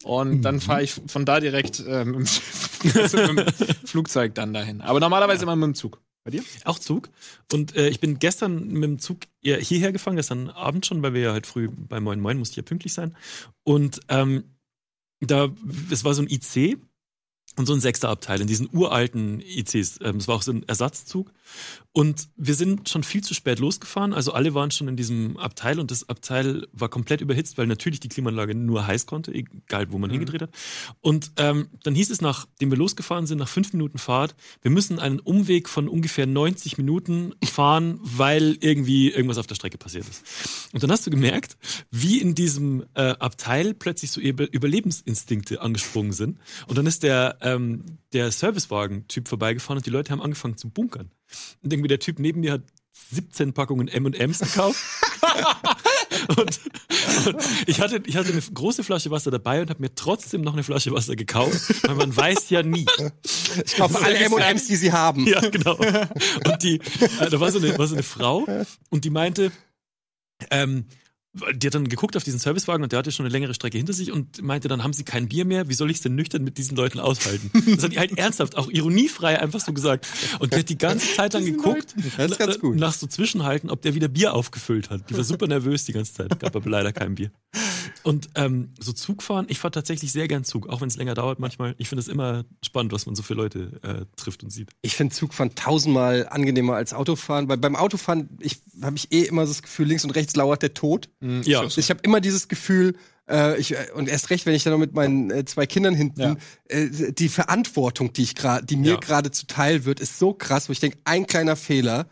Und dann fahre ich von da direkt äh, mit, dem Schiff, also mit dem Flugzeug dann dahin. Aber normalerweise immer mit dem Zug. Bei dir? Auch Zug. Und äh, ich bin gestern mit dem Zug hierher gefahren, gestern Abend schon, weil wir ja halt früh bei Moin Moin musste ich ja pünktlich sein. Und ähm, da, es war so ein IC und so ein sechster Abteil in diesen uralten ICs. Ähm, es war auch so ein Ersatzzug. Und wir sind schon viel zu spät losgefahren. Also alle waren schon in diesem Abteil und das Abteil war komplett überhitzt, weil natürlich die Klimaanlage nur heiß konnte, egal wo man hingedreht hat. Und ähm, dann hieß es, nachdem wir losgefahren sind, nach fünf Minuten Fahrt, wir müssen einen Umweg von ungefähr 90 Minuten fahren, weil irgendwie irgendwas auf der Strecke passiert ist. Und dann hast du gemerkt, wie in diesem äh, Abteil plötzlich so Über Überlebensinstinkte angesprungen sind. Und dann ist der, ähm, der Servicewagen-Typ vorbeigefahren und die Leute haben angefangen zu bunkern. Und irgendwie der Typ neben mir hat 17 Packungen M&M's gekauft. und, und ich, hatte, ich hatte eine große Flasche Wasser dabei und habe mir trotzdem noch eine Flasche Wasser gekauft, weil man weiß ja nie. Ich kaufe alle M&M's, die sie haben. Ja, genau. Und die, äh, da war so, eine, war so eine Frau und die meinte, ähm, die hat dann geguckt auf diesen Servicewagen und der hatte schon eine längere Strecke hinter sich und meinte, dann haben sie kein Bier mehr, wie soll ich es denn nüchtern mit diesen Leuten aushalten? Das hat die halt ernsthaft, auch ironiefrei einfach so gesagt. Und die hat die ganze Zeit lang geguckt, nach so Zwischenhalten, ob der wieder Bier aufgefüllt hat. Die war super nervös die ganze Zeit, gab aber leider kein Bier. Und ähm, so Zugfahren, ich fahre tatsächlich sehr gern Zug, auch wenn es länger dauert manchmal. Ich finde es immer spannend, was man so für Leute äh, trifft und sieht. Ich finde Zugfahren tausendmal angenehmer als Autofahren, weil beim Autofahren ich, habe ich eh immer das Gefühl, links und rechts lauert der Tod. Ja. Ich habe immer dieses Gefühl, äh, ich, äh, und erst recht, wenn ich dann noch mit meinen äh, zwei Kindern hinten, Ja. äh, die Verantwortung, die ich gerade, die mir Ja. gerade zuteil wird, ist so krass, wo ich denke, ein kleiner Fehler.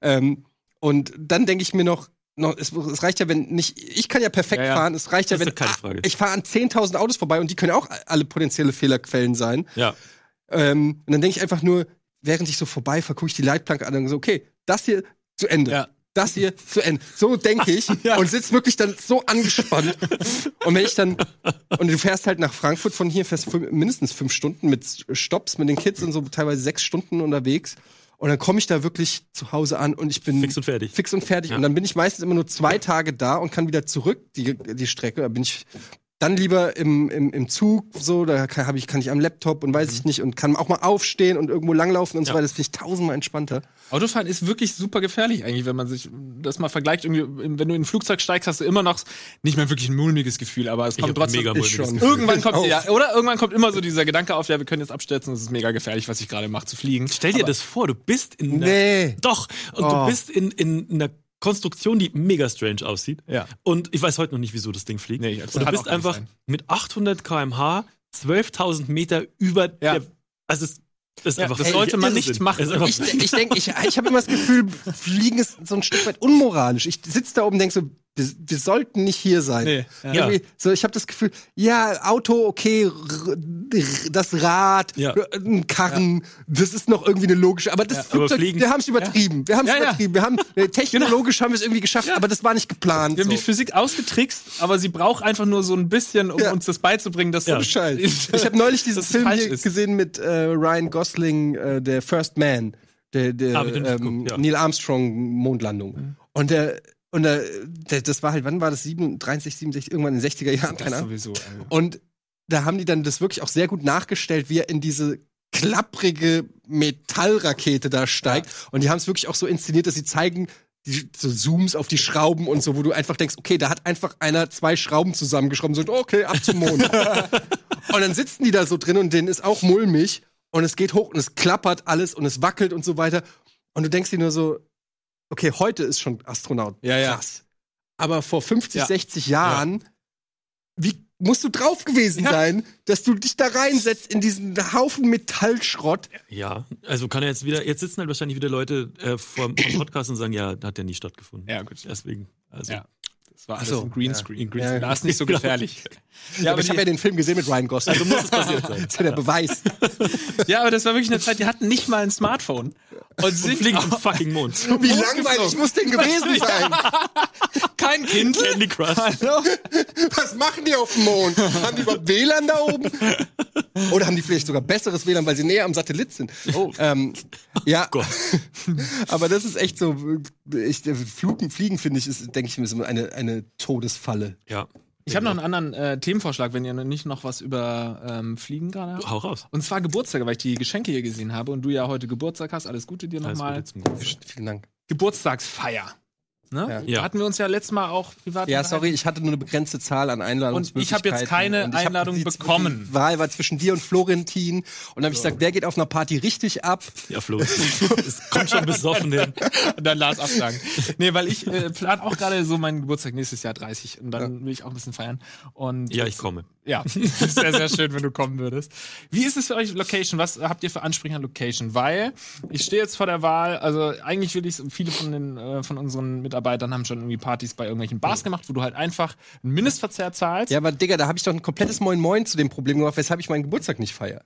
Ähm, und dann denke ich mir noch, noch es, es reicht ja, wenn nicht, ich kann ja perfekt Ja, ja. fahren, es reicht ja, wenn ist keine Frage. ich fahre an 10.000 Autos vorbei und die können auch alle potenzielle Fehlerquellen sein. Ja. Ähm, und dann denke ich einfach nur, während ich so vorbeifahre, gucke ich die Leitplanke an und so, okay, das hier zu Ende. Ja. Das hier zu Ende. So denke ich und sitze wirklich dann so angespannt. und wenn ich dann, und du fährst halt nach Frankfurt von hier, fährst mindestens fünf Stunden mit Stops mit den Kids und so teilweise sechs Stunden unterwegs. Und dann komme ich da wirklich zu Hause an und ich bin Fix und fertig. fix und fertig. Ja. Und dann bin ich meistens immer nur zwei Tage da und kann wieder zurück, die, die Strecke. Da bin ich dann lieber im, im, im Zug, so, da kann, hab ich, kann ich am Laptop und weiß ich nicht und kann auch mal aufstehen und irgendwo langlaufen und so Ja. weiter. Das finde ich tausendmal entspannter. Autofahren ist wirklich super gefährlich eigentlich, wenn man sich das mal vergleicht. Irgendwie, wenn du in ein Flugzeug steigst, hast du immer noch nicht mehr wirklich ein mulmiges Gefühl, aber es Ich kommt trotzdem. mega mulmiges schon. Gefühl. Irgendwann kommt Auf. ja, oder irgendwann kommt immer so dieser Gedanke auf, ja, wir können jetzt abstürzen, das ist mega gefährlich, was ich gerade mache, zu fliegen. Stell dir Aber- das vor, du bist in einer, Nee. doch, und Oh. du bist in, in einer Konstruktion, die mega strange aussieht. Ja. Und ich weiß heute noch nicht, wieso das Ding fliegt. Nee, das und du kann bist einfach sein. mit 800 km/h 12.000 Meter über Ja. der. Also, es, das ist Ja, einfach das sollte man nicht Irrsinn. machen. Ich, ich denke, ich, ich habe immer das Gefühl, Fliegen ist so ein Stück weit unmoralisch. Ich sitze da oben und denke so, wir, wir sollten nicht hier sein. Nee, ja. Irgendwie, So, ich habe das Gefühl, ja, Auto, okay, das Rad, Ja. r- ein Karren, das ist noch irgendwie eine logische, aber das aber Flugzeug, Fliegen- wir haben es übertrieben. Wir haben es Ja, ja. übertrieben. Wir haben äh, technologisch haben wir es irgendwie geschafft, aber das war nicht geplant. Wir haben so. die Physik ausgetrickst, aber sie braucht einfach nur so ein bisschen, um Ja. uns das beizubringen, dass Ja. so Scheiß. Ich habe neulich diesen Film hier ist. gesehen mit äh, Ryan Gosling, äh, der First Man, der, der Ah, ähm, geguckt, ja. Neil Armstrong Mondlandung. Und der und der, das war halt, wann war das? 37, 67, irgendwann in den 60er Jahren, keine Ahnung. sowieso. Also. Und da haben die dann das wirklich auch sehr gut nachgestellt, wie er in diese klapprige Metallrakete da steigt. Und die haben es wirklich auch so inszeniert, dass sie zeigen, die, so Zooms auf die Schrauben und so, wo du einfach denkst, okay, da hat einfach einer zwei Schrauben zusammengeschraubt und so, okay, ab zum Mond. und dann sitzen die da so drin und denen ist auch mulmig und es geht hoch und es klappert alles und es wackelt und so weiter. Und du denkst dir nur so, okay, heute ist schon Astronaut. Ja, ja. Krass. Aber vor 50, Ja. 60 Jahren, wie musst du drauf gewesen Ja. sein, dass du dich da reinsetzt in diesen Haufen Metallschrott? Ja, also kann er jetzt wieder, jetzt sitzen halt wahrscheinlich wieder Leute äh, vor, vor Podcast und sagen, ja, hat ja nie stattgefunden. Ja, gut. Deswegen, also. Ja. War alles so, im Greenscreen. Ja. Da ist nicht so gefährlich. Ja, aber ich habe ja den Film gesehen mit Ryan Gosling. Also muss es passiert sein. Das ist ja der Beweis. ja, aber das war wirklich eine Zeit, die hatten nicht mal ein Smartphone. Und Und sind fliegen zum fucking Mond. Wie langweilig muss denn gewesen sein? kein Kind. Candy Crush. Hallo? Was machen die auf dem Mond? Haben die überhaupt WLAN da oben? Oder haben die vielleicht sogar besseres WLAN, weil sie näher am Satellit sind? Oh. Ähm, ja, Gott. aber das ist echt so. Ich, Fliegen, Fliegen finde ich, ist, denke ich mir, so eine, eine Todesfalle. Ja. Ich habe noch einen anderen äh, Themenvorschlag, wenn ihr noch nicht noch was über ähm, Fliegen gerade habt. Hau raus. Und zwar Geburtstage, weil ich die Geschenke hier gesehen habe und du ja heute Geburtstag hast. Alles Gute dir Alles nochmal. Gute zum Geburtstag. Vielen Dank. Geburtstagsfeier. Ne? Ja. Ja. Da hatten wir uns ja letztes Mal auch privat Ja, sorry, ich hatte nur eine begrenzte Zahl an Einladungen. Und ich habe jetzt keine Einladung bekommen. Die Wahl war zwischen dir und Florentin. Und dann habe ich gesagt, wer geht auf einer Party richtig ab? Ja, Flo. Es kommt schon besoffen hin. Und dann Lars absagen. nee, weil ich äh, plan auch gerade so meinen Geburtstag nächstes Jahr 30 und dann will ich auch ein bisschen feiern. Und Ja, ich komme. Ja, wäre sehr schön, wenn du kommen würdest. Wie ist es für euch Location? Was habt ihr für Ansprüche an Location? Weil ich stehe jetzt vor der Wahl, also eigentlich will ich viele von den äh, von unseren Mitarbeitern haben schon irgendwie Partys bei irgendwelchen Bars gemacht, wo du halt einfach einen Mindestverzehr zahlst. Ja, aber Digga, da habe ich doch ein komplettes Moin Moin zu dem Problem gemacht, weshalb ich meinen Geburtstag nicht feiere.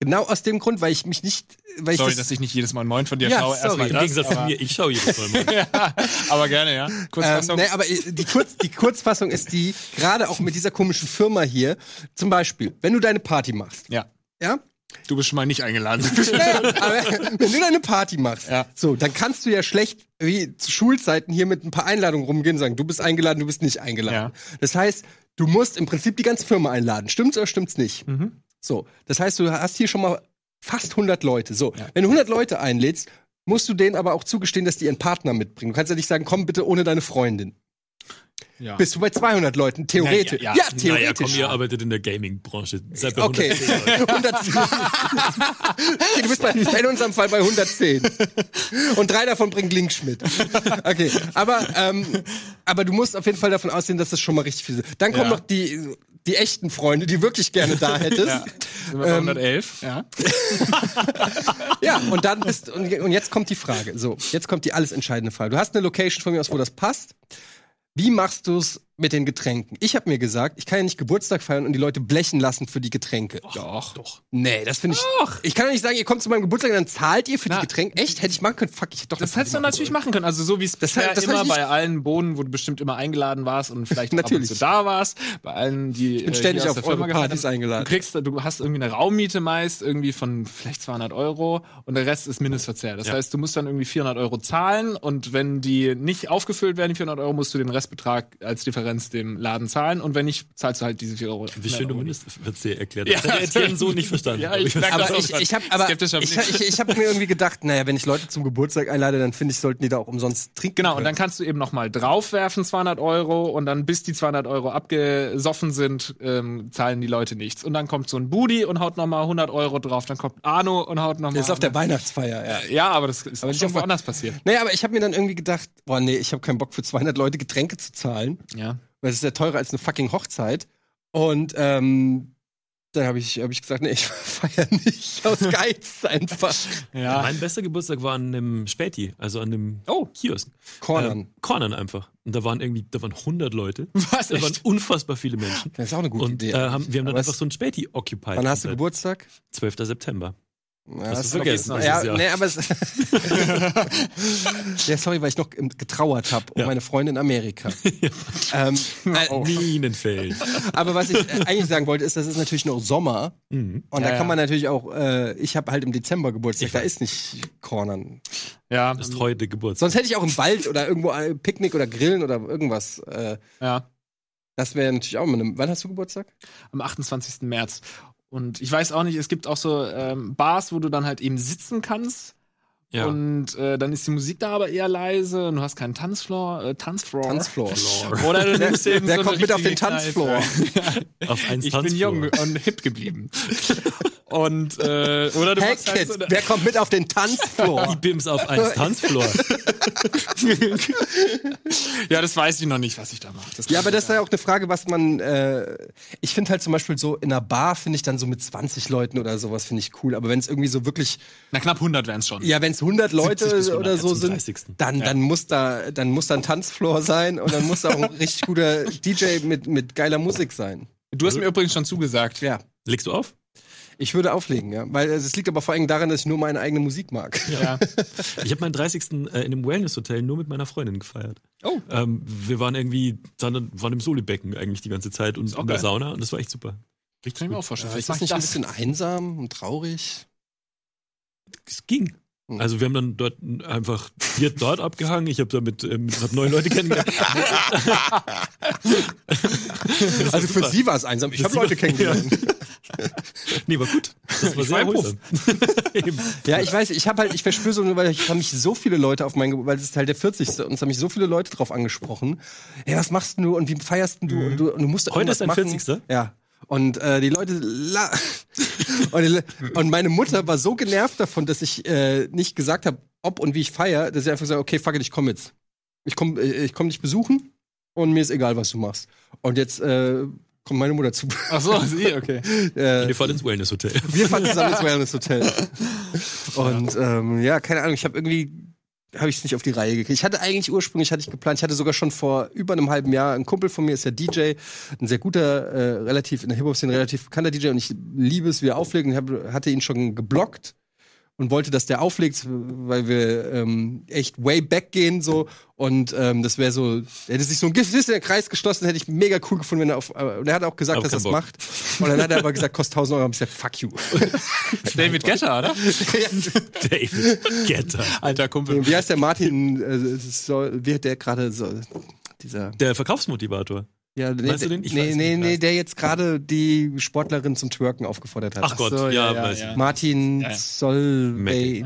Genau aus dem Grund, weil ich mich nicht, weil ich Sorry, das, dass ich nicht jedes Mal einen Moin von dir Ja, schaue. sorry. Erstmal Im Gegensatz zu mir, ich schaue jedes Mal mal. ja, aber gerne, ja. ähm, Kurzfassung. nee, aber äh, die, Kurz, die Kurzfassung ist die, gerade auch mit dieser komischen Firma hier, zum Beispiel, wenn du deine Party machst, ja, ja, du bist schon mal nicht eingeladen. aber wenn du deine Party machst, Ja. so, dann kannst du ja schlecht wie zu Schulzeiten hier mit ein paar Einladungen rumgehen und sagen, du bist eingeladen, du bist nicht eingeladen. Das heißt, du musst im Prinzip die ganze Firma einladen. Stimmt's oder stimmt's nicht? Mhm. So, das heißt, du hast hier schon mal fast 100 Leute. So, wenn du 100 Leute einlädst, musst du denen aber auch zugestehen, dass die ihren Partner mitbringen. Du kannst ja nicht sagen, komm bitte ohne deine Freundin. Ja. Bist du bei 200 Leuten, theoretisch. Ja, Ja, ja, ja. Naja, komm, theoretisch. ihr arbeitet in der Gaming-Branche. Seid bei Okay. 110 Leuten. 110. okay, du bist bei, in unserem Fall bei 110. Und drei davon bringen Linkschmidt. Okay, aber, ähm, aber du musst auf jeden Fall davon ausgehen, dass das schon mal richtig viel ist. Dann kommen Ja. noch die, die echten Freunde, die wirklich gerne da hättest. Ja. Sind wir bei 111? Ja. Ja, und dann bist und, und jetzt kommt die Frage. So, jetzt kommt die alles entscheidende Frage. Du hast eine Location von mir aus, wo das passt. Wie machst du es mit den Getränken? Ich habe mir gesagt, ich kann ja nicht Geburtstag feiern und die Leute blechen lassen für die Getränke. Doch. Doch. Nee, das finde ich. Ich kann ja nicht sagen, ihr kommt zu meinem Geburtstag und dann zahlt ihr für Na. die Getränke. Echt? Hätte ich machen können. Fuck, ich hätte doch Das eine hättest du natürlich machen machen können. Also so wie es Das- bisher das immer ich nicht- bei allen Bohnen, wo du bestimmt immer eingeladen warst und vielleicht auch ab und Natürlich. zu da warst. Bei allen, die Ich bin ständig auf eure Partys Du eingeladen. kriegst, du hast irgendwie eine Raummiete meist irgendwie von vielleicht 200 Euro und der Rest ist Mindestverzehr. Das Ja. heißt, du musst dann irgendwie 400 Euro zahlen und wenn die nicht aufgefüllt werden, die 400 Euro, musst du den Restbetrag als Differenz dem Laden zahlen und wenn nicht, zahlst du halt diese 4 Euro. Wie schön du Euro. Mindestverzehr erklärt Ja, hast. Ja, das hätte ich so nicht verstanden. Ja, ich Aber das ich, schon. ich habe ich, ich, ich hab mir irgendwie gedacht, naja, wenn ich Leute zum Geburtstag einlade, dann finde ich, sollten die da auch umsonst trinken. Genau, und können. dann kannst du eben noch mal draufwerfen 200 Euro und dann bis die 200 Euro abgesoffen sind, ähm, zahlen die Leute nichts. Und dann kommt so ein Budi und haut noch mal 100 Euro drauf. Dann kommt Arno und haut noch mal. Das ist auf der Weihnachtsfeier, ja. ja, aber das ist Aber schon woanders passiert. Naja, aber ich habe mir dann irgendwie gedacht, boah, nee, ich habe keinen Bock für 200 Leute Getränke zu zahlen, Ja. Weil das ist ja teurer als eine fucking Hochzeit. Und ähm, Dann habe ich, hab ich gesagt, nee, ich feiere nicht aus Geiz einfach. Ja. Mein bester Geburtstag war an einem Späti, also an dem oh. Kiosk. Cornern. Ähm, Cornern einfach. Und da waren irgendwie, da waren 100 Leute. Was, Da waren unfassbar viele Menschen. Das ist auch eine gute Und Idee. äh, haben, wir haben dann Aber einfach es- so ein Späti occupied. Wann hast du Geburtstag? 12. September. Ja, du ist vergessen okay. Ja, Jahr. nee, aber es ja, sorry, weil ich noch ähm, getrauert habe um Ja. meine Freundin in Amerika. ähm, äh, Oh. Minenfeld. aber was ich äh, eigentlich sagen wollte, ist, das ist natürlich noch Sommer mhm. und Ja, da kann ja. man natürlich auch, äh, ich habe halt im Dezember Geburtstag, Ich da ist nicht Cornern. Ja, Das ist heute Geburtstag. Sonst hätte ich auch im Wald oder irgendwo ein Picknick oder Grillen oder irgendwas. Äh, ja. das wäre natürlich auch mal eine. Wann hast du Geburtstag? am 28. März. Und ich weiß auch nicht, es gibt auch so ähm, Bars, wo du dann halt eben sitzen kannst. Ja. Und äh, dann ist die Musik da aber eher leise und du hast keinen Tanzfloor. Äh, Tanzfloor. Tanzfloor. Oder du nimmst eben wer so kommt eine mit auf den Tanzfloor? Kneipe. Auf eins ich bin Tanzfloor. jung und hip geblieben. und äh, oder du Hey machst halt so eine- wer kommt mit auf den Die Tanzfloor? Bims auf eins Tanzfloor. Ja, das weiß ich noch nicht, was ich da mache. ja, aber das ist ja auch eine Frage, was man. Äh, ich finde halt zum Beispiel so in einer Bar finde ich dann so mit 20 Leuten oder sowas finde ich cool. Aber wenn es irgendwie so wirklich, Na, knapp 100 wären es schon. ja, wenn es 100 Leute 70 bis 100 oder so sind, 30. dann dann muss da dann muss da ein Tanzfloor sein und dann muss da auch ein richtig guter DJ mit mit geiler Musik sein. Du hast mir übrigens schon zugesagt. Ja. Legst du auf? Ich würde auflegen, ja. Weil es liegt aber vor allem daran, dass ich nur meine eigene Musik mag. Ja. Ich habe meinen 30. äh, in einem Wellness-Hotel nur mit meiner Freundin gefeiert. Oh. Ähm, wir waren irgendwie, dann waren im Solibecken eigentlich die ganze Zeit und auch in der. Sauna und das war echt super. Ich kann mir auch vorstellen. Ist Vielleicht das nicht ich ein das. bisschen einsam und traurig? Es ging. Hm. Also wir haben dann dort einfach hier dort abgehangen. Ich habe da mit, ähm, hab neue Leute kennengelernt. Also für sie war es einsam. Ich habe Leute kennengelernt. nee, war gut. Das war Ich sehr erholsam. Ja, ich weiß, ich habe halt, ich verspüre so, weil ich haben mich so viele Leute auf meinen, weil es ist halt der 40. und es haben mich so viele Leute drauf angesprochen. Hey, was machst denn du und wie feierst du und du, und du musst Heute ist dein machen. 40.. Ja. Und äh, die Leute la und, und meine Mutter war so genervt davon, dass ich äh, nicht gesagt habe, ob und wie ich feiere, dass sie einfach gesagt, okay, fuck it, ich komme jetzt. Ich komme äh, ich komm dich besuchen und mir ist egal, was du machst. Und jetzt äh, kommt meine Mutter zu. Ach so, sie, okay. Äh, Wir fahren ins Wellness-Hotel. wir fahren zusammen ins Wellness Hotel. Und ähm, ja, keine Ahnung, ich habe irgendwie habe ich es nicht auf die Reihe gekriegt. Ich hatte eigentlich ursprünglich hatte ich geplant, ich hatte sogar schon vor über einem halben Jahr ein Kumpel von mir ist ja DJ, ein sehr guter, äh, relativ in der Hip Hop Szene relativ bekannter DJ und ich liebe es, wie er auflegt und hab, hatte ihn schon geblockt und wollte, dass der auflegt, weil wir ähm, echt way back gehen so und ähm, das wäre so, er hätte sich so ein gewisser Kreis geschlossen, hätte ich mega cool gefunden, wenn er auf, äh, und er hat auch gesagt, Aber dass er Bock. macht und dann hat er aber gesagt, kostet 1000 Euro, und ich gesagt, fuck you. David Getter, oder? David Getter. Alter Kumpel. Wie heißt der Martin? Äh, so, wie hat der gerade so dieser? Der Verkaufsmotivator. Ja, nee, du den? Ich nee, weiß nee, nicht, nee, der jetzt gerade die Sportlerin zum Twerken aufgefordert hat. Ach Gott, so, ja, ja, ja, weiß ja. ich. Martin Ja, ja. Solveig.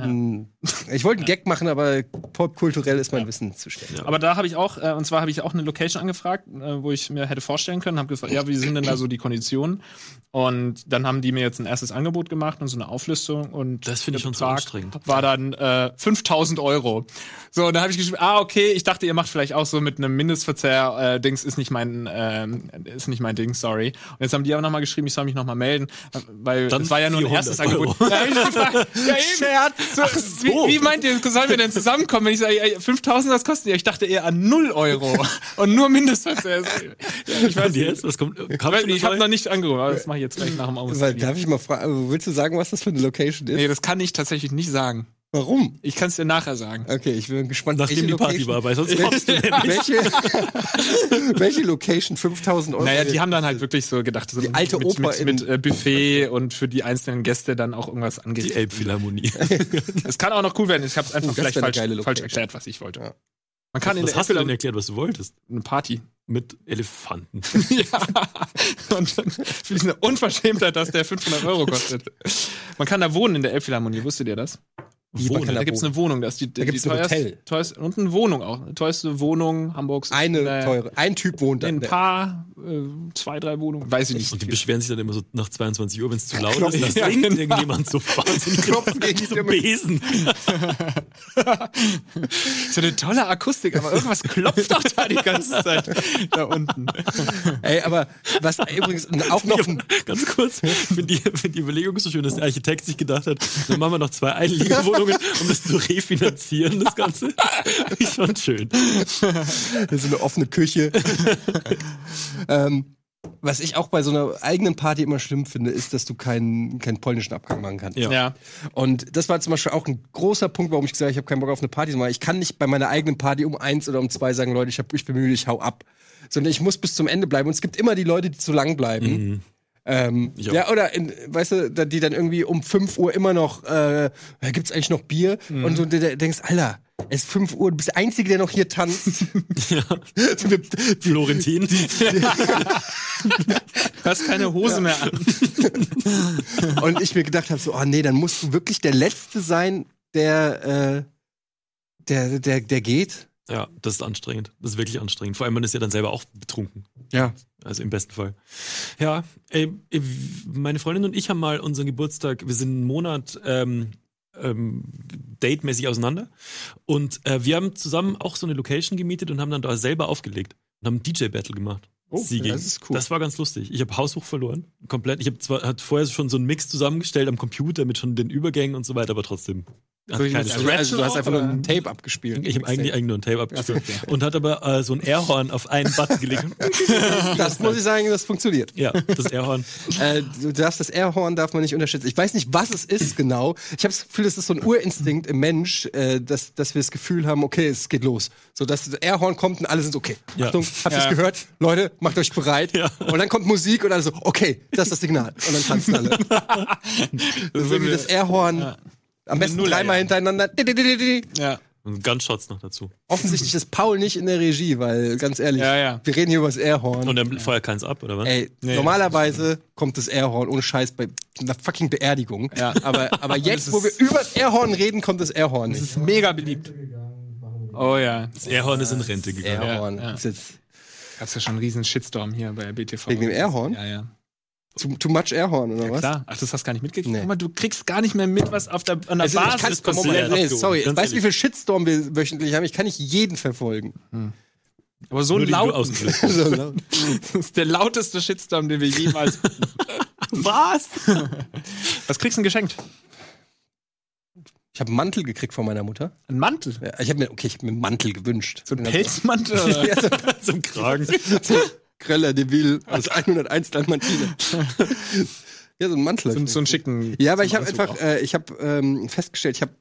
Ich wollte einen Gag machen, aber popkulturell ist mein Wissen zu schlecht. Ja. Aber da habe ich auch, äh, und zwar habe ich auch eine Location angefragt, äh, wo ich mir hätte vorstellen können, habe gefragt, ja, wie sind denn da so die Konditionen? Und dann haben die mir jetzt ein erstes Angebot gemacht und so eine Auflistung und Das finde ich schon so Betrag anstrengend. War dann äh, 5000 Euro. So, und dann habe ich geschrieben, ah, okay, ich dachte, ihr macht vielleicht auch so mit einem Mindestverzehr, äh, Dings ist nicht mein, ähm, ist nicht mein Ding, sorry. Und jetzt haben die aber nochmal geschrieben, ich soll mich nochmal melden, äh, weil Dann es war ja nur ein 400 erstes Angebot. Euro. Ja, hab ich gefragt, ja, eben. So, wie, wie meint ihr, sollen wir denn zusammenkommen, wenn ich sage, ey, 5000, was kostet ihr? Ich dachte eher an 0 Euro und nur Mindestverzehr. Ja, ich weiß nicht. jetzt? Was kommt? Kam Ich, habe noch nicht angerufen, aber das mache ich jetzt gleich nach dem Aus. Darf ich mal fragen, willst du sagen, was das für eine Location ist? Nee, das kann ich tatsächlich nicht sagen. Warum? Ich kann es dir nachher sagen. Okay, ich bin gespannt. Nachdem die Party war, weil sonst kommst du nicht. welche, welche Location 5000 Euro? Naja, die haben dann halt wirklich so gedacht, so Die alte mit, Oper mit, in- mit äh, Buffet und für die einzelnen Gäste dann auch irgendwas Die angerichtet. Elbphilharmonie. Es kann auch noch cool werden. Ich habe es einfach das vielleicht falsch, falsch erklärt, was ich wollte. Ja. Man kann in Was der hast du denn erklärt, was du wolltest? eine Party. Mit Elefanten. ja. Und dann finde ich eine Unverschämtheit, dass der 500 Euro kostet. Man kann da wohnen in der Elbphilharmonie. Wusstet ihr das? Wohnen. kann Da gibt's eine Wohnung, da ist die, Da die gibt's ein Hotel. teuerste, und eine Wohnung auch. Die teuerste Wohnung Hamburgs. Eine Naja, teure. Ein Typ wohnt da. Ein paar, äh, zwei, drei Wohnungen. Weiß ich nicht. Und die beschweren sich dann immer so nach 22 Uhr, wenn es zu laut Klopfen. ist. Da Ja, singt genau. irgendjemand so wahnsinnig Klopfen gegen so. Besen. So eine tolle Akustik, aber irgendwas klopft doch da die ganze Zeit da unten. Ey, aber was übrigens auch noch ein Ganz kurz, ich finde die, find die Überlegung so schön, dass der Architekt sich gedacht hat, dann machen wir noch zwei Einliegerwohnungen, um das zu refinanzieren, das Ganze. Ich fand schön. so eine offene Küche. ähm, was ich auch bei so einer eigenen Party immer schlimm finde, ist, dass du keinen, keinen polnischen Abgang machen kannst. Ja. Ja. Und das war zum Beispiel auch ein großer Punkt, warum ich gesagt habe, ich habe keinen Bock auf eine Party zu machen. Ich kann nicht bei meiner eigenen Party um eins oder um zwei sagen, Leute, ich, hab, ich bin müde, ich hau ab. Sondern ich muss bis zum Ende bleiben. Und es gibt immer die Leute, die zu lang bleiben. Ähm, ja, oder in, weißt du, die dann irgendwie um 5 Uhr immer noch, äh, gibt's eigentlich noch Bier? Und du dir denkst, Alter, es ist 5 Uhr, du bist der Einzige, der noch hier tanzt. Wir- Florentin. Du hast keine Hose mehr an. Und ich mir gedacht habe, so, oh nee, dann musst du wirklich der Letzte sein, der, äh, der, der, der geht. Ja, das ist anstrengend. Das ist wirklich anstrengend. Vor allem, man ist ja dann selber auch betrunken. Ja. Also im besten Fall. Ja, ey, meine Freundin und ich haben mal unseren Geburtstag, wir sind einen Monat ähm, ähm, datemäßig auseinander. Und äh, wir haben zusammen auch so eine Location gemietet und haben dann da selber aufgelegt und haben ein DJ-Battle gemacht. Oh, Siege. das ist cool. Das war ganz lustig. Ich habe Hausbuch verloren. Komplett. Ich habe zwar hat vorher schon so einen Mix zusammengestellt am Computer mit schon den Übergängen und so weiter, aber trotzdem. Hat keine Also, also, du hast einfach nur ein Tape abgespielt. ich habe eigentlich, eigentlich nur ein Tape abgespielt und hat aber äh, so ein Airhorn auf einen Button gelegt. Das muss ich sagen, das funktioniert. ja, das Airhorn. Äh, du darfst das Airhorn darf man nicht unterschätzen. Ich weiß nicht, was es ist genau. Ich habe das Gefühl, das ist so ein Urinstinkt im Mensch, äh, dass, dass wir das Gefühl haben, okay, es geht los. So, dass das Airhorn kommt und alle sind so, okay. Ja. Achtung, habt ihr Ja. gehört? Leute, macht euch bereit. Ja. Und dann kommt Musik und alle so, okay, das ist das Signal. Und dann tanzen alle. das ist irgendwie das Airhorn. Am besten Nuller, dreimal ja. hintereinander. Ja. Und Gunshots noch dazu. Offensichtlich ist Paul nicht in der Regie, weil ganz ehrlich, Ja, ja. wir reden hier über das Airhorn. Und dann feuert keins ab, oder was? Ey, Nee. normalerweise kommt das Airhorn ohne Scheiß bei einer fucking Beerdigung. Ja. Aber, aber jetzt, wo wir über das Airhorn reden, kommt das Airhorn Das ist mega beliebt. Oh ja. Das Airhorn ist in Rente gegangen. Airhorn. Ja, ja. Ist jetzt Gab's ja schon einen riesen Shitstorm hier bei BTV. Wegen dem Airhorn? Ja, ja. Too, too much Airhorn, oder was? Klar. Ach, das hast du gar nicht mitgekriegt. Nee. Guck mal, du kriegst gar nicht mehr mit, was auf der, an der Also, ich Basis kann, ist passiert. nee, sorry, ganz weißt du, wie viel Shitstorm wir wöchentlich haben? Ich kann nicht jeden verfolgen. Aber so Nur ein laut. ausgelöst So laut. Das ist der lauteste Shitstorm, den wir jemals. Was? Was kriegst du denn geschenkt? Ich habe einen Mantel gekriegt von meiner Mutter. Ein Mantel? Ja, ich habe mir, okay, ich hab mir einen Mantel gewünscht. So ein Pelzmantel? Oder? Ja, so, Zum Kragen. Greller de Ville aus 101 Dalmatiner. ja, so ein Mantel. So, so einen schicken. Ja, aber ich habe einfach, äh, ich habe ähm, festgestellt, ich habe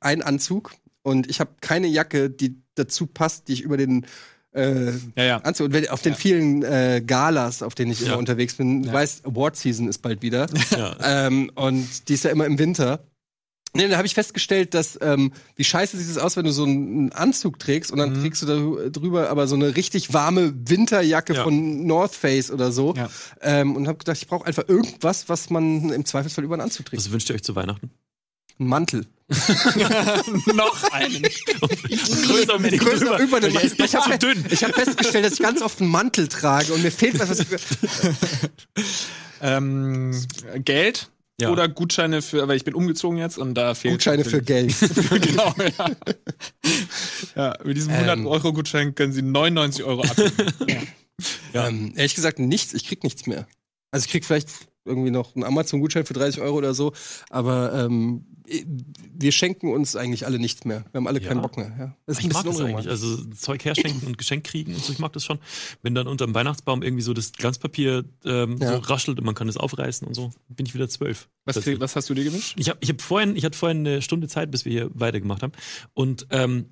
einen Anzug und ich habe keine Jacke, die dazu passt, die ich über den äh, Ja, ja. Anzug und wenn, auf den vielen äh, Galas, auf denen ich Ja. immer unterwegs bin, du weißt, Award Season ist bald wieder Ja. ähm, und die ist ja immer im Winter. Nee, dann habe ich festgestellt, dass ähm, wie scheiße sieht es aus, wenn du so einen Anzug trägst und dann Mhm. trägst du da drüber aber so eine richtig warme Winterjacke Ja. von North Face oder so. Ja. Ähm, und habe gedacht, ich brauche einfach irgendwas, was man im Zweifelsfall über einen Anzug trägt. Was wünscht ihr euch zu Weihnachten? Ein Mantel. Noch einen. Größer um die Größe drüber. über den Mantel. Ich habe zu dünn. ich hab festgestellt, dass ich ganz oft einen Mantel trage und mir fehlt was. was ich, ähm, Geld Ja. oder Gutscheine für, aber ich bin umgezogen jetzt und da fehlt. Gutscheine für Geld. genau, ja. ja. Mit diesem 100-Euro-Gutschein können Sie 99 Euro ab. Ja. Ähm, ehrlich gesagt, nichts. Ich krieg nichts mehr. Also ich krieg vielleicht irgendwie noch einen Amazon-Gutschein für 30 Euro oder so, aber ähm, wir schenken uns eigentlich alle nichts mehr. Wir haben alle Ja. keinen Bock mehr. Ja. Das ist Ich ein mag das eigentlich. Also Zeug herschenken und Geschenk kriegen und so, ich mag das schon. Wenn dann unterm Weihnachtsbaum irgendwie so das Glanzpapier ähm, Ja. so raschelt und man kann es aufreißen und so, bin ich wieder zwölf. Was, krieg- was hast du dir gewünscht? Ich habe ich hab vorhin, ich hatte vorhin eine Stunde Zeit, bis wir hier weitergemacht haben. Und ähm,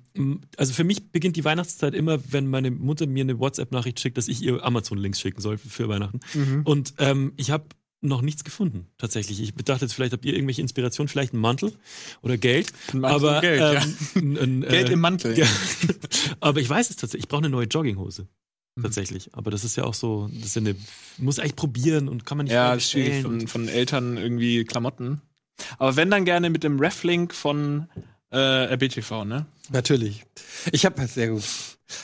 also für mich beginnt die Weihnachtszeit immer, wenn meine Mutter mir eine WhatsApp-Nachricht schickt, dass ich ihr Amazon-Links schicken soll für, für Weihnachten. Mhm. Und ähm, ich habe noch nichts gefunden, tatsächlich. Ich dachte jetzt, vielleicht habt ihr irgendwelche Inspiration, vielleicht einen Mantel oder Geld. Ein Mantel aber und Geld, ja. ähm, ein, ein, Geld äh, im Mantel. ja. aber ich weiß es tatsächlich. Ich brauche eine neue Jogginghose. Mhm. Tatsächlich. Aber das ist ja auch so, das ist ja eine, muss eigentlich probieren und kann man nicht Ja, ist schwierig von, von Eltern irgendwie Klamotten. Aber wenn dann gerne mit dem Reflink von äh, RBTV, ne? Natürlich. Ich habe sehr gut.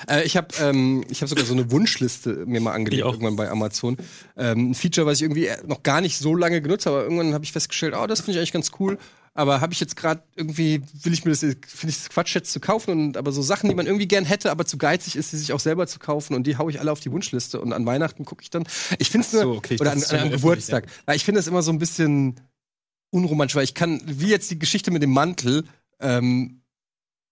Äh, ich habe ähm, ich habe sogar so eine Wunschliste mir mal angelegt irgendwann bei Amazon. Ähm, ein Feature, was ich irgendwie noch gar nicht so lange genutzt habe, aber irgendwann habe ich festgestellt, oh, das finde ich eigentlich ganz cool. Aber habe ich jetzt gerade irgendwie will ich mir das finde ich das Quatsch jetzt zu kaufen und aber so Sachen, die man irgendwie gern hätte, aber zu geizig ist, die sich auch selber zu kaufen und die hau ich alle auf die Wunschliste und an Weihnachten gucke ich dann. Ich finde es so, okay, ich oder an, an, an Geburtstag, weil ich finde das immer so ein bisschen unromantisch, weil ich kann wie jetzt die Geschichte mit dem Mantel. Ähm,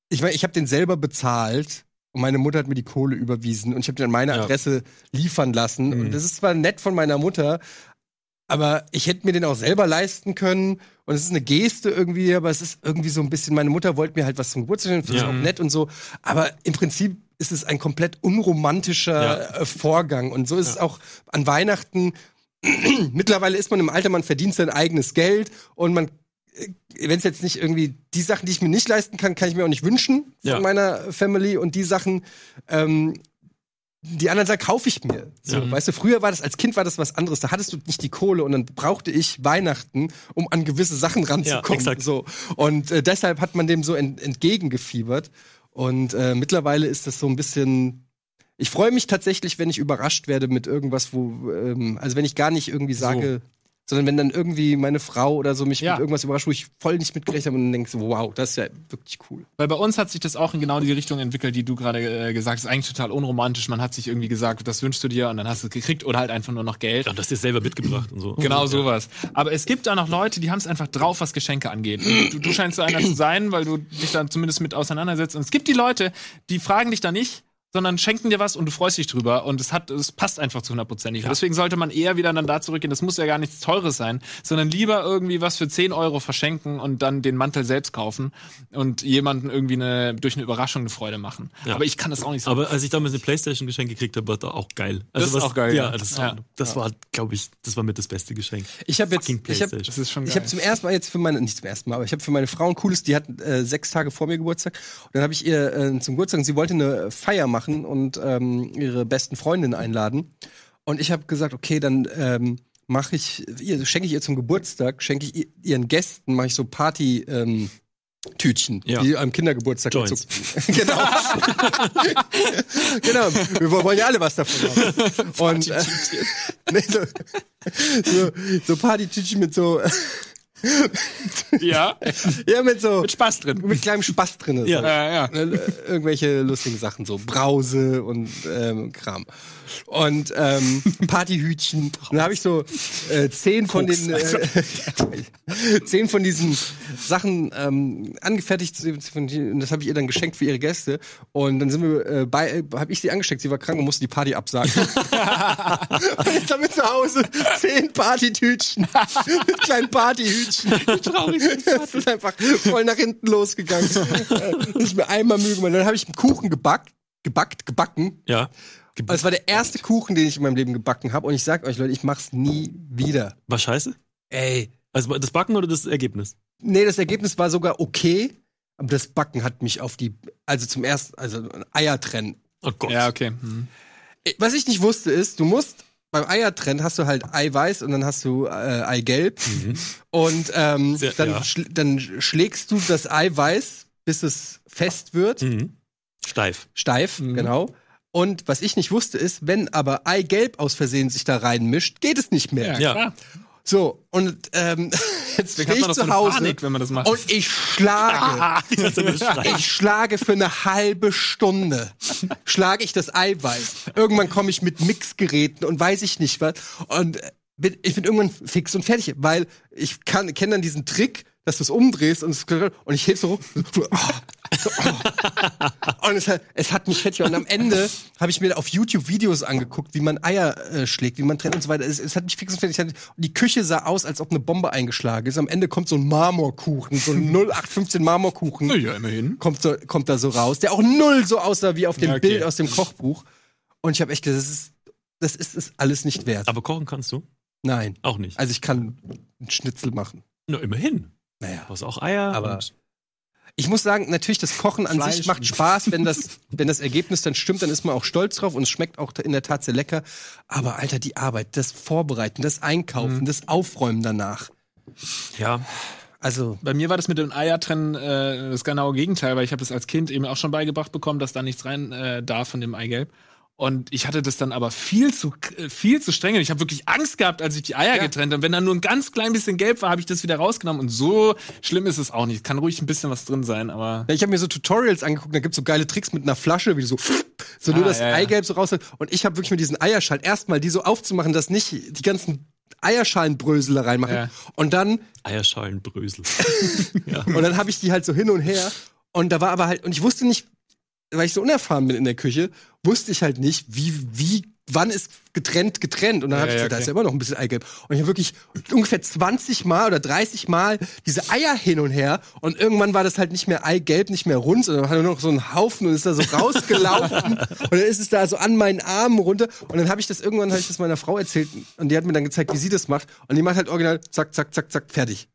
ich meine, ich habe den selber bezahlt und meine Mutter hat mir die Kohle überwiesen und ich habe den an meine Ja. Adresse liefern lassen. Mhm. Und das ist zwar nett von meiner Mutter, aber ich hätte mir den auch selber leisten können. Und es ist eine Geste irgendwie, aber es ist irgendwie so ein bisschen, meine Mutter wollte mir halt was zum Geburtstag, schenken, finde ich Ja. auch nett und so. Aber im Prinzip ist es ein komplett unromantischer Ja. äh, Vorgang. Und so ist es auch an Weihnachten. Mittlerweile ist man im Alter, man verdient sein eigenes Geld und man wenn es jetzt nicht irgendwie die Sachen, die ich mir nicht leisten kann, kann ich mir auch nicht wünschen von Ja. meiner Family und die Sachen, ähm, die anderen Sachen kaufe ich mir. So, Ja. weißt du, früher war das als Kind war das was anderes. Da hattest du nicht die Kohle und dann brauchte ich Weihnachten, um an gewisse Sachen ranzukommen. exakt. so und äh, deshalb hat man dem so ent entgegengefiebert. Und äh, mittlerweile ist das so ein bisschen. Ich freue mich tatsächlich, wenn ich überrascht werde mit irgendwas, wo, ähm, also wenn ich gar nicht irgendwie sage, sondern wenn dann irgendwie meine Frau oder so mich Ja. mit irgendwas überrascht, wo ich voll nicht mitgerechnet habe und dann denkst, wow, das ist ja wirklich cool. Weil bei uns hat sich das auch in genau die Richtung entwickelt, die du gerade äh, gesagt hast. Eigentlich total unromantisch. Man hat sich irgendwie gesagt, das wünschst du dir und dann hast du es gekriegt oder halt einfach nur noch Geld. Und das dir selber mitgebracht und so. Genau ja. sowas. Aber es gibt da noch Leute, die haben es einfach drauf, was Geschenke angeht. Du, du scheinst so einer zu sein, weil du dich da zumindest mit auseinandersetzt. Und es gibt die Leute, die fragen dich da nicht, sondern schenken dir was und du freust dich drüber und es hat, es passt einfach zu hundertprozentig. Und Deswegen sollte man eher wieder dann da zurückgehen. Das muss ja gar nichts Teures sein, sondern lieber irgendwie was für 10 Euro verschenken und dann den Mantel selbst kaufen und jemanden irgendwie eine, durch eine Überraschung eine Freude machen. Ja. Aber ich kann das auch nicht so. Aber als ich damals eine Playstation geschenkt gekriegt habe, war das auch geil. Also Das ist auch geil, Ja, ja. das, Ja. das war, glaube ich, das war mit das beste Geschenk. Ich habe jetzt, ich habe PlayStation. das ist schon geil. Ich habe zum ersten Mal jetzt für meine, nicht zum ersten Mal, aber ich habe für meine Frau ein cooles, die hat äh, sechs Tage vor mir Geburtstag. Und dann habe ich ihr äh, zum Geburtstag, und sie wollte eine Feier machen und ähm, ihre besten Freundinnen einladen. Und ich habe gesagt, okay, dann ähm, mache ich, ihr, schenke ich ihr zum Geburtstag, schenke ich ihr, ihren Gästen, mache ich so Party. Ähm, Tütchen, Ja. die am Kindergeburtstag Joints. so- genau. genau. Wir wollen ja alle was davon haben. Und äh, nee, so, so, so Partytütchen mit so ja, ja, mit so mit Spaß drin. mit kleinem Spaß drin. Ja. So. Ja, ja. Äh, Irgendwelche lustigen Sachen, so Brause und ähm, Kram. Und ähm, Partyhütchen. Und dann habe ich so äh, zehn von den äh, zehn von diesen Sachen ähm, angefertigt. Und das habe ich ihr dann geschenkt für ihre Gäste. Und dann sind wir äh, bei, habe ich sie angesteckt. Sie war krank und musste die Party absagen. und jetzt haben wir zu Hause zehn Partytütchen mit kleinen Partyhütchen. Traurig. Das ist einfach voll nach hinten losgegangen. Ist mir einmal Mühe gemacht. Dann habe ich einen Kuchen gebackt, gebackt, gebacken. Ja. Und es war der erste Kuchen, den ich in meinem Leben gebacken habe. Und ich sag euch, Leute, ich mach's nie wieder. War scheiße? Ey. Also das Backen oder das Ergebnis? Nee, das Ergebnis war sogar okay. Aber das Backen hat mich auf die, also zum ersten, also Eier trennen. Oh Gott. Ja, okay. Hm. Was ich nicht wusste ist, du musst beim Eiertrennen hast du halt Eiweiß und dann hast du äh, Eigelb. Und ähm, Sehr- dann, ja. schl dann schlägst du das Eiweiß, bis es fest wird. Mhm. Steif. Steif, Mhm. genau. Und was ich nicht wusste ist, wenn aber Eigelb aus Versehen sich da reinmischt, geht es nicht mehr. Ja. klar. So, und ähm, jetzt stehe man ich zu Hause Panik, wenn man das macht. und ich schlage. Ich schlage für eine halbe Stunde. Schlage ich das Eiweiß. Irgendwann komme ich mit Mixgeräten und weiß ich nicht was. Und äh, bin, ich bin irgendwann fix und fertig, weil ich kann kenne dann diesen Trick, dass du es umdrehst und, es, und ich heb so hoch. Oh, oh. Und es hat, es hat mich fertig. Und am Ende habe ich mir auf YouTube Videos angeguckt, wie man Eier äh, schlägt, wie man trennt und so weiter. Es, es hat mich fix und fertig. Und die Küche sah aus, als ob eine Bombe eingeschlagen ist. Am Ende kommt so ein Marmorkuchen, so ein 0815 Marmorkuchen ja, immerhin. kommt, so, kommt da so raus, der auch null so aussah wie auf dem Ja, okay. Bild aus dem Kochbuch. Und ich habe echt gesagt, das ist, das ist es alles nicht wert. Aber kochen kannst du? Nein. Auch nicht. Also ich kann einen Schnitzel machen. Na, immerhin. Naja. Du hast auch Eier. Aber- Ich muss sagen, natürlich, das Kochen an Fleisch. sich macht Spaß, wenn das, wenn das Ergebnis dann stimmt, dann ist man auch stolz drauf und es schmeckt auch in der Tat sehr lecker. Aber Alter, die Arbeit, das Vorbereiten, das Einkaufen, Mhm. das Aufräumen danach. ja. Also Bei mir war das mit dem Eiertrennen äh, das genaue Gegenteil, weil ich habe das als Kind eben auch schon beigebracht bekommen, dass da nichts rein äh, darf von dem Eigelb. Und ich hatte das dann aber viel zu äh, viel zu streng. Und ich habe wirklich Angst gehabt, als ich die Eier Ja. getrennt habe. Wenn da nur ein ganz klein bisschen gelb war, habe ich das wieder rausgenommen. Und so schlimm ist es auch nicht. Kann ruhig ein bisschen was drin sein, aber Ja, ich habe mir so Tutorials angeguckt, da gibt's so geile Tricks mit einer Flasche, wie du so, so nur Ah, das ja, ja. Eigelb so raus. Und ich habe wirklich mit diesen Eierschalen erstmal die so aufzumachen, dass nicht die ganzen Eierschalenbrösel da reinmachen. Ja. Und dann, Eierschalenbrösel. und dann habe ich die halt so hin und her. Und da war aber halt, und ich wusste nicht, weil ich so unerfahren bin in der Küche, wusste ich halt nicht, wie, wie, wann ist getrennt getrennt. Und dann Ja, habe ich ja, gesagt, da okay. ist ja immer noch ein bisschen Eigelb. Und ich habe wirklich ungefähr 20 Mal oder 30 Mal diese Eier hin und her. Und irgendwann war das halt nicht mehr Eigelb, nicht mehr rund, sondern hat nur noch so einen Haufen und ist da so rausgelaufen. und dann ist es da so an meinen Armen runter. Und dann habe ich das irgendwann, habe ich das meiner Frau erzählt. Und die hat mir dann gezeigt, wie sie das macht. Und die macht halt original, zack, zack, zack, zack, fertig.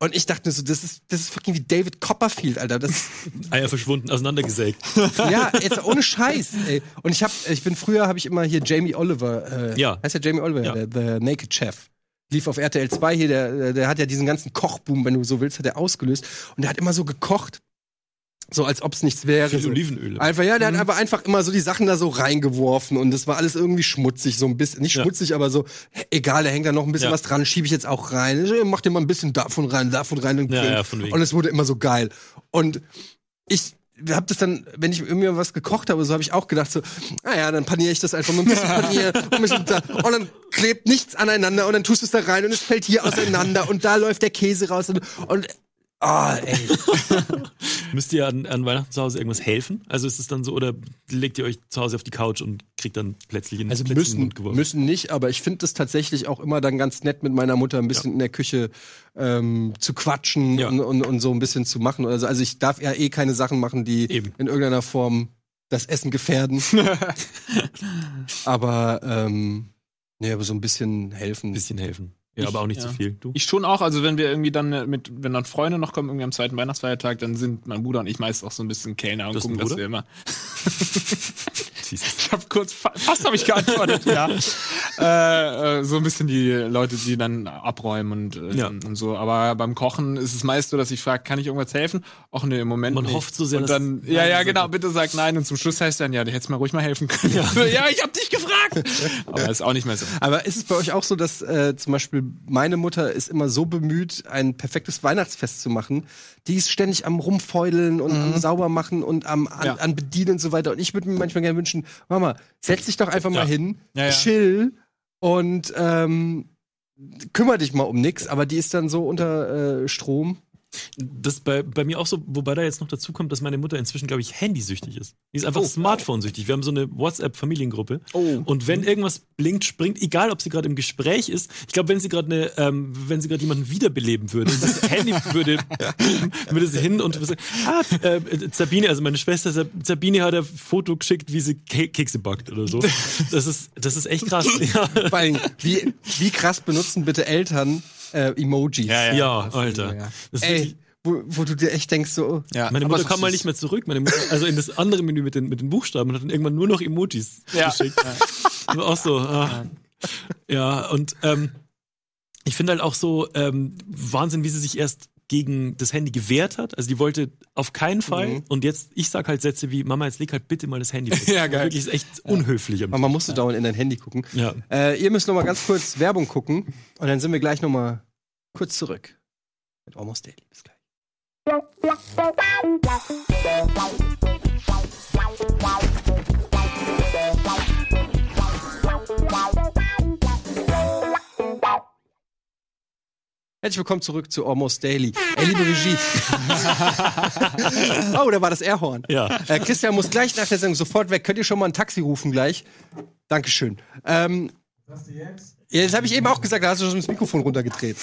Und ich dachte mir so, das ist, das ist fucking wie David Copperfield, Alter. Das, Eier verschwunden, auseinandergesägt. ja, jetzt ohne Scheiß, ey. Und ich hab, ich bin früher, habe ich immer hier Jamie Oliver, äh, Ja. heißt der Jamie Oliver, Ja. der, der Naked Chef. Lief auf RTL 2 hier, der, der hat ja diesen ganzen Kochboom, wenn du so willst, hat er ausgelöst. Und der hat immer so gekocht. So als ob es nichts wäre. Viel So. Olivenöl. Einfach, ja, der Mhm. hat aber einfach immer so die Sachen da so reingeworfen und das war alles irgendwie schmutzig, so ein bisschen, nicht Ja. schmutzig, aber so, egal, da hängt da noch ein bisschen Ja. was dran, schiebe ich jetzt auch rein, mach dir mal ein bisschen davon rein, davon rein und, Ja, ja, von wegen. und es wurde immer so geil. Und ich hab das dann, wenn ich irgendwie was gekocht habe, so habe ich auch gedacht so, naja, dann paniere ich das einfach mit ein bisschen Panier und, ein bisschen da, und dann klebt nichts aneinander und dann tust du es da rein und es fällt hier auseinander und da läuft der Käse raus und, und Ah, ey. Müsst ihr an, an Weihnachten zu Hause irgendwas helfen? Also ist es dann so, oder legt ihr euch zu Hause auf die Couch und kriegt dann plötzlich in, Also plötzlich in den müssen, Mund geworfen? müssen nicht, aber ich finde es tatsächlich auch immer dann ganz nett, mit meiner Mutter ein bisschen in der Küche ähm, zu quatschen Ja. und, und, und so ein bisschen zu machen. Also, also ich darf ja eh keine Sachen machen, die Eben. in irgendeiner Form das Essen gefährden. aber ähm, nee, aber so ein bisschen helfen. Ein bisschen helfen. Ja, Ich- aber auch nicht ja. zu viel. Du? Ich schon auch, also wenn wir irgendwie dann äh, mit, wenn dann Freunde noch kommen, irgendwie am zweiten Weihnachtsfeiertag, dann sind mein Bruder und ich meist auch so ein bisschen Kellner und einen gucken, dass wir immer. Ich habe kurz, fa- fast habe ich geantwortet, ja. Äh, äh, so ein bisschen die Leute, die dann abräumen und, äh, Ja. und so. Aber beim Kochen ist es meist so, dass ich frage, kann ich irgendwas helfen? Och nee, im Moment Man nicht. hofft so sehr, und dann, ja, ja, genau, bitte sag nein. Und zum Schluss heißt dann, ja, du hättest mir ruhig mal helfen können. Ja, ja ich hab dich gefragt. Aber ist auch nicht mehr so. Aber ist es bei euch auch so, dass äh, zum Beispiel meine Mutter ist immer so bemüht, ein perfektes Weihnachtsfest zu machen? Die ist ständig am Rumfeudeln und am Saubermachen und am an, Mhm. Ja. an Bedienen und so weiter. Und ich würde mir manchmal gerne wünschen, Mama, setz dich doch einfach mal Ja. hin, Ja, ja. chill und ähm, kümmere dich mal um nix. Aber die ist dann so unter äh, Strom. Das bei, bei mir auch so, wobei da jetzt noch dazu kommt, dass meine Mutter inzwischen, glaube ich, handysüchtig ist. Die ist einfach Oh. Smartphone-süchtig. Wir haben so eine WhatsApp-Familiengruppe. Oh. Und wenn irgendwas blinkt, springt, egal ob sie gerade im Gespräch ist, ich glaube, wenn sie gerade eine, ähm, wenn sie gerade jemanden wiederbeleben würde, das Handy würde, würde sie hin und würde sagen, ah, äh, Sabine, also meine Schwester Sab- Sabine hat ein Foto geschickt, wie sie Ke Kekse backt oder so. Das ist, das ist echt krass. Ja, Vor allem, wie, wie krass benutzen bitte Eltern äh, Emojis? ja, Alter. ja. Das ist Ey, wo, wo du dir echt denkst, so, Ja, Meine Mutter kam mal nicht mehr zurück. Meine Mutter, also in das andere Menü mit den, mit den Buchstaben und hat dann irgendwann nur noch Emojis Ja. geschickt. War auch so. Ah. Ja, und ähm, ich finde halt auch so ähm, Wahnsinn, wie sie sich erst gegen das Handy gewehrt hat. Also die wollte auf keinen Fall. Mhm. Und jetzt, ich sag halt Sätze wie, Mama, jetzt leg halt bitte mal das Handy weg. Ja, geil. Wirklich ist echt unhöflich. am- man musste dauernd in dein Handy gucken. Ja. Äh, ihr müsst noch mal ganz kurz Werbung gucken und dann sind wir gleich noch mal kurz zurück. Mit Almost Daily. Bis gleich. Herzlich willkommen zurück zu Almost Daily. Ey, liebe Regie. oh, da war das Airhorn. Ja. Äh, Christian muss gleich nach der Sendung sofort weg. Könnt ihr schon mal ein Taxi rufen gleich? Dankeschön. Ähm, ja, das habe ich eben auch gesagt, da hast du schon das Mikrofon runtergedreht.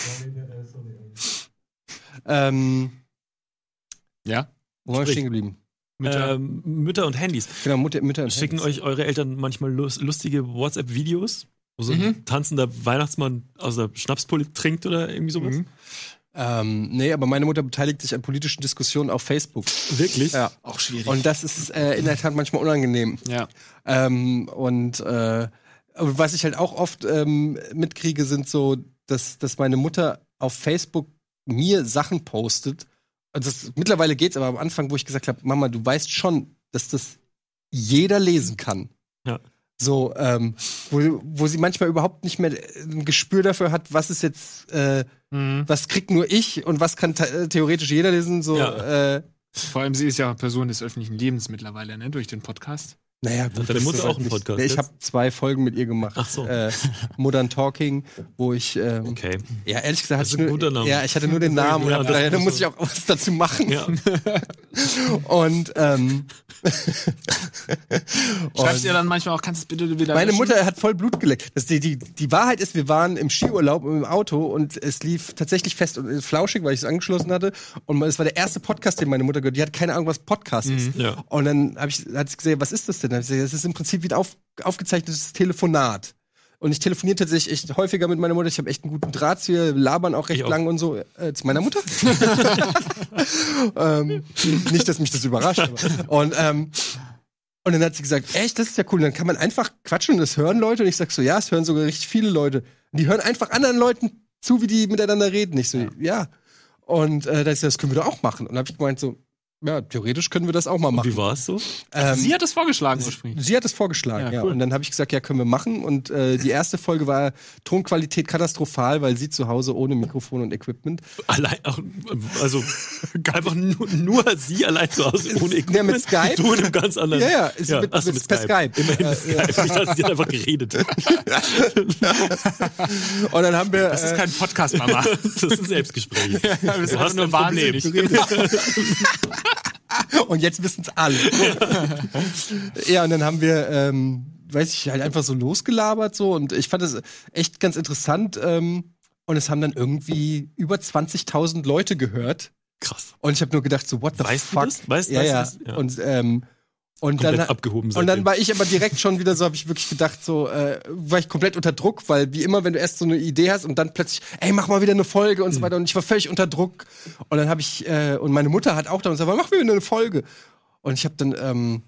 Ähm, Ja. wo waren wir stehen geblieben? Mütter. Ähm, Mütter und Handys. Genau, Mutter, Mütter und Schicken Handys. euch eure Eltern manchmal lus lustige WhatsApp-Videos, wo so ein Mhm. tanzender Weihnachtsmann aus der Schnapspulle trinkt oder irgendwie sowas? Mhm. Ähm, nee, aber meine Mutter beteiligt sich an politischen Diskussionen auf Facebook. Wirklich? Ja. Auch schwierig. Und das ist äh, in der Tat manchmal unangenehm. ja. Ähm, und äh, was ich halt auch oft ähm, mitkriege, sind so, dass, dass meine Mutter auf Facebook mir Sachen postet. Und das, mittlerweile geht's, aber am Anfang, wo ich gesagt habe, Mama, du weißt schon, dass das jeder lesen kann. Ja. So, ähm, wo, wo sie manchmal überhaupt nicht mehr ein Gespür dafür hat, was ist jetzt, äh, Mhm. was kriegt nur ich und was kann the- theoretisch jeder lesen. So, Ja. äh, Vor allem, sie ist ja Person des öffentlichen Lebens mittlerweile, ne? Durch den Podcast. Naja, Hat deine Mutter auch einen nicht- Podcast Nee, ich habe zwei Folgen mit ihr gemacht. Ach so. Äh, Modern Talking, wo ich ähm, Okay. Ja, ehrlich gesagt, Das ist hatte ein ich guter Name. ja, ich hatte nur den Namen Ja, und da muss muss ich auch was dazu machen. Ja. Und, ähm, Schreibst und ihr dann manchmal auch, kannst du es bitte wieder meine? Mutter hat voll Blut geleckt. Das, die, die, die Wahrheit ist, wir waren im Skiurlaub im Auto und es lief tatsächlich fest und flauschig, weil ich es angeschlossen hatte. Und es war der erste Podcast, den meine Mutter gehört. Die hat keine Ahnung, was Podcast ist. Ja. Und dann hab ich, hat sie gesehen, was ist das denn? Dann hab ich gesagt, Das ist im Prinzip wie ein auf, aufgezeichnetes Telefonat. Und ich telefoniere tatsächlich echt häufiger mit meiner Mutter. Ich habe echt einen guten Draht. Wir labern auch recht Ich auch. lang und so. Äh, zu meiner Mutter? ähm, nicht, dass mich das überrascht. Aber. Und, ähm, und dann hat sie gesagt, echt, das ist ja cool. Und dann kann man einfach quatschen und das hören Leute. Und ich sag so, ja, es hören sogar richtig viele Leute. Und die hören einfach anderen Leuten zu, wie die miteinander reden. Ich so, ja. Und äh, da ist das können wir doch auch machen. Und dann habe ich gemeint so, ja, theoretisch können wir das auch mal Und machen. wie war es so? Ähm, Sie hat es vorgeschlagen ursprünglich. Sie hat es vorgeschlagen, Ja, ja. cool. Und dann habe ich gesagt, ja, können wir machen. Und äh, die erste Folge war Tonqualität katastrophal, weil sie zu Hause ohne Mikrofon und Equipment. Allein, auch, also einfach nur, nur sie allein zu Hause ohne Ja, mit Skype. Du in einem ganz anderen. Ja, ja, ist mit- ach so, mit- per Skype. Immerhin mit Ja, Skype. Ich dachte, sie hat einfach geredet. Und dann haben wir. Das ist äh, kein Podcast, Mama. Das sind Selbstgespräche. wir sind Du einfach hast nur ein wahnsinnig. und jetzt wissen es alle. ja, und dann haben wir, ähm, weiß ich, halt einfach so losgelabert so. Und ich fand das echt ganz interessant. Ähm, und es haben dann irgendwie über 20.000 Leute gehört. Krass. Und ich habe nur gedacht, so, what the Weißt du fuck? das? Weißt- ja, weißt du ja. das? Ja. Und, ähm, und Komplett dann, abgehoben Und seitdem. dann war ich aber direkt schon wieder so, habe ich wirklich gedacht, so, äh, war ich komplett unter Druck, weil wie immer, wenn du erst so eine Idee hast und dann plötzlich, ey, mach mal wieder eine Folge und so weiter. Und ich war völlig unter Druck. Und dann habe ich, äh, und meine Mutter hat auch da und gesagt, mach wieder eine Folge. Und ich habe dann ähm,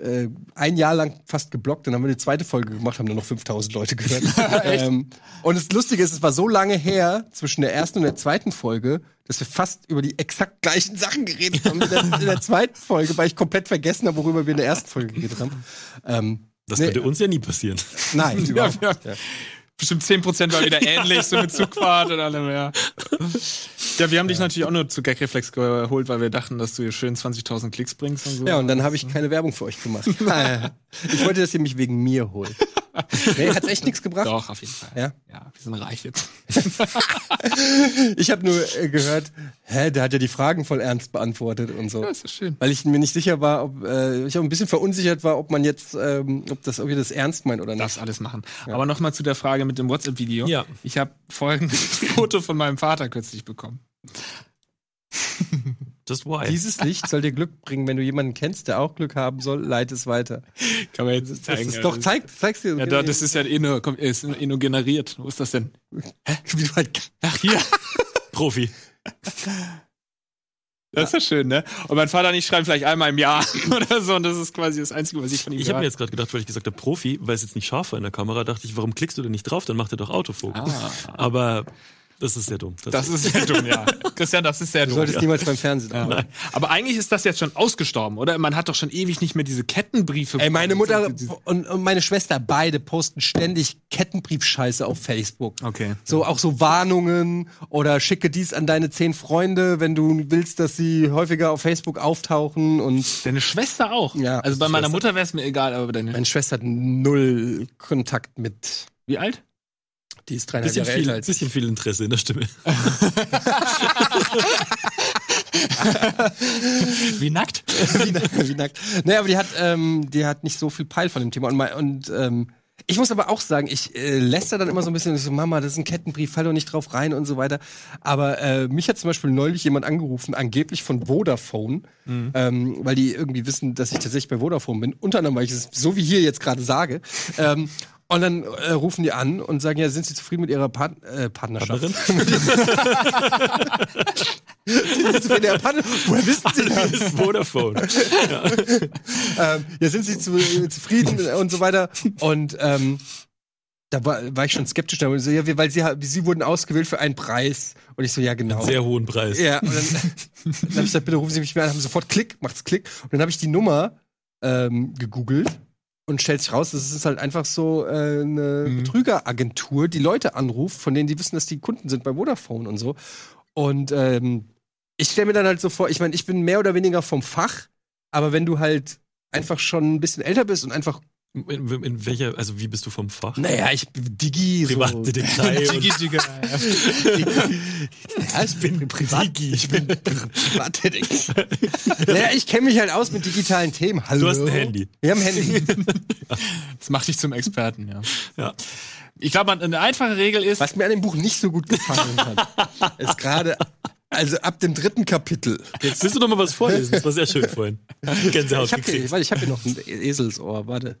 äh, ein Jahr lang fast geblockt, dann haben wir die zweite Folge gemacht, haben dann noch 5000 Leute gehört. ähm, und das Lustige ist, es war so lange her zwischen der ersten und der zweiten Folge, dass wir fast über die exakt gleichen Sachen geredet haben in der, in der zweiten Folge, weil ich komplett vergessen habe, worüber wir in der ersten Folge geredet haben. Ähm, das nee, könnte uns ja nie passieren. Nein, überhaupt ja. nicht. Ja. Bestimmt 10% war wieder ähnlich, so mit Zugfahrt und allem, ja. Ja, wir haben dich natürlich auch nur zu Gagreflex geholt, weil wir dachten, dass du hier schön 20.000 Klicks bringst und so. Ja, und dann habe ich keine Werbung für euch gemacht. ich wollte, dass ihr mich wegen mir holt. Nee, hat's echt nichts gebracht? Doch, auf jeden Fall. Ja? Ja, wir sind reich jetzt. Ich habe nur äh, gehört, hä, der hat ja die Fragen voll ernst beantwortet und so. Ja, ist schön. Weil ich mir nicht sicher war, ob äh, ich auch ein bisschen verunsichert war, ob man jetzt, ähm, ob das, ob ihr das ernst meint oder nicht. Das alles machen. Aber nochmal zu der Frage mit dem WhatsApp-Video. Ja. Ich habe folgendes Foto von meinem Vater kürzlich bekommen. Just why? Dieses Licht soll dir Glück bringen, wenn du jemanden kennst, der auch Glück haben soll, leite es weiter. Kann man jetzt nicht Das zeigen. ist doch, zeig, zeig's dir. Ja, da, das ist ja eh nur, komm, ist eh nur generiert. Wo ist das denn? Halt- Ach, hier. Profi. Das ist ja schön, ne? Und mein Vater und ich schreiben vielleicht einmal im Jahr oder so. Und das ist quasi das Einzige, was ich von ihm Ich habe mir jetzt gerade gedacht, weil ich gesagt habe, Profi, weil es jetzt nicht scharf war in der Kamera, dachte ich, warum klickst du denn nicht drauf? Dann macht er doch Autofokus. Ah. Aber das ist sehr dumm. Das ist sehr dumm, ja. Christian, das ist sehr Du dumm. solltest niemals beim Fernsehen Ja. arbeiten. Aber eigentlich ist das jetzt schon ausgestorben, oder? Man hat doch schon ewig nicht mehr diese Kettenbriefe. Ey, meine Mutter und, und meine Schwester beide posten ständig Kettenbriefscheiße auf Facebook. Okay. So auch so Warnungen oder schicke dies an deine zehn Freunde, wenn du willst, dass sie häufiger auf Facebook auftauchen und Deine Schwester auch? Ja. Also bei meiner Schwester. Mutter wäre es mir egal, aber deine. meine Schwester hat null Kontakt mit. Wie alt? Die ist dreieinhalb bisschen Jahre viel, ich. bisschen viel Interesse in der Stimme. Wie nackt? wie, wie nackt. Naja, aber die hat, ähm, die hat nicht so viel Peil von dem Thema. Und, und ähm, ich muss aber auch sagen, ich äh, lässt dann immer so ein bisschen so, Mama, das ist ein Kettenbrief, fall doch nicht drauf rein und so weiter. Aber äh, mich hat zum Beispiel neulich jemand angerufen, angeblich von Vodafone, ähm, weil die irgendwie wissen, dass ich tatsächlich bei Vodafone bin. Unter anderem, weil ich es so wie hier jetzt gerade sage. Ähm, und dann äh, rufen die an und sagen, ja, sind sie zufrieden mit ihrer Part äh, Partnerschaft? Sind sie zufrieden mit ihrer Partner Woher wissen sie das? Ist Vodafone. ähm, ja, sind sie zu, zufrieden und so weiter. Und ähm, da war, war ich schon skeptisch. Da so, ja, weil sie, sie wurden ausgewählt für einen Preis. Und ich so, ja, genau. Einen sehr hohen Preis. Ja, und dann, dann habe ich gesagt, bitte rufen Sie mich mehr an, haben sofort Klick, macht's Klick. Und dann habe ich die Nummer ähm, gegoogelt und stellt sich raus, das ist halt einfach so äh, eine Mhm. Betrügeragentur, die Leute anruft, von denen die wissen, dass die Kunden sind bei Vodafone und so. Und ähm, ich stelle mir dann halt so vor, ich meine, ich bin mehr oder weniger vom Fach, aber wenn du halt einfach schon ein bisschen älter bist und einfach, In, in welcher, also wie bist du vom Fach? naja, ich bin Digi, so. Privatdetektei und Ja, ich bin privat. Ich bin Privatdetektiv. naja, ich kenne mich halt aus mit digitalen Themen. Hallo. Du hast ein Handy. Wir haben ein Handy. Das macht dich zum Experten, ja. Ja. Ich glaube, eine einfache Regel ist, Was mir an dem Buch nicht so gut gefallen hat, ist gerade, also ab dem dritten Kapitel. Jetzt willst du noch mal was vorlesen? Das war sehr schön vorhin. Gänsehaut Ich habe hier, gekriegt. warte, ich hab hier noch ein Eselsohr, warte.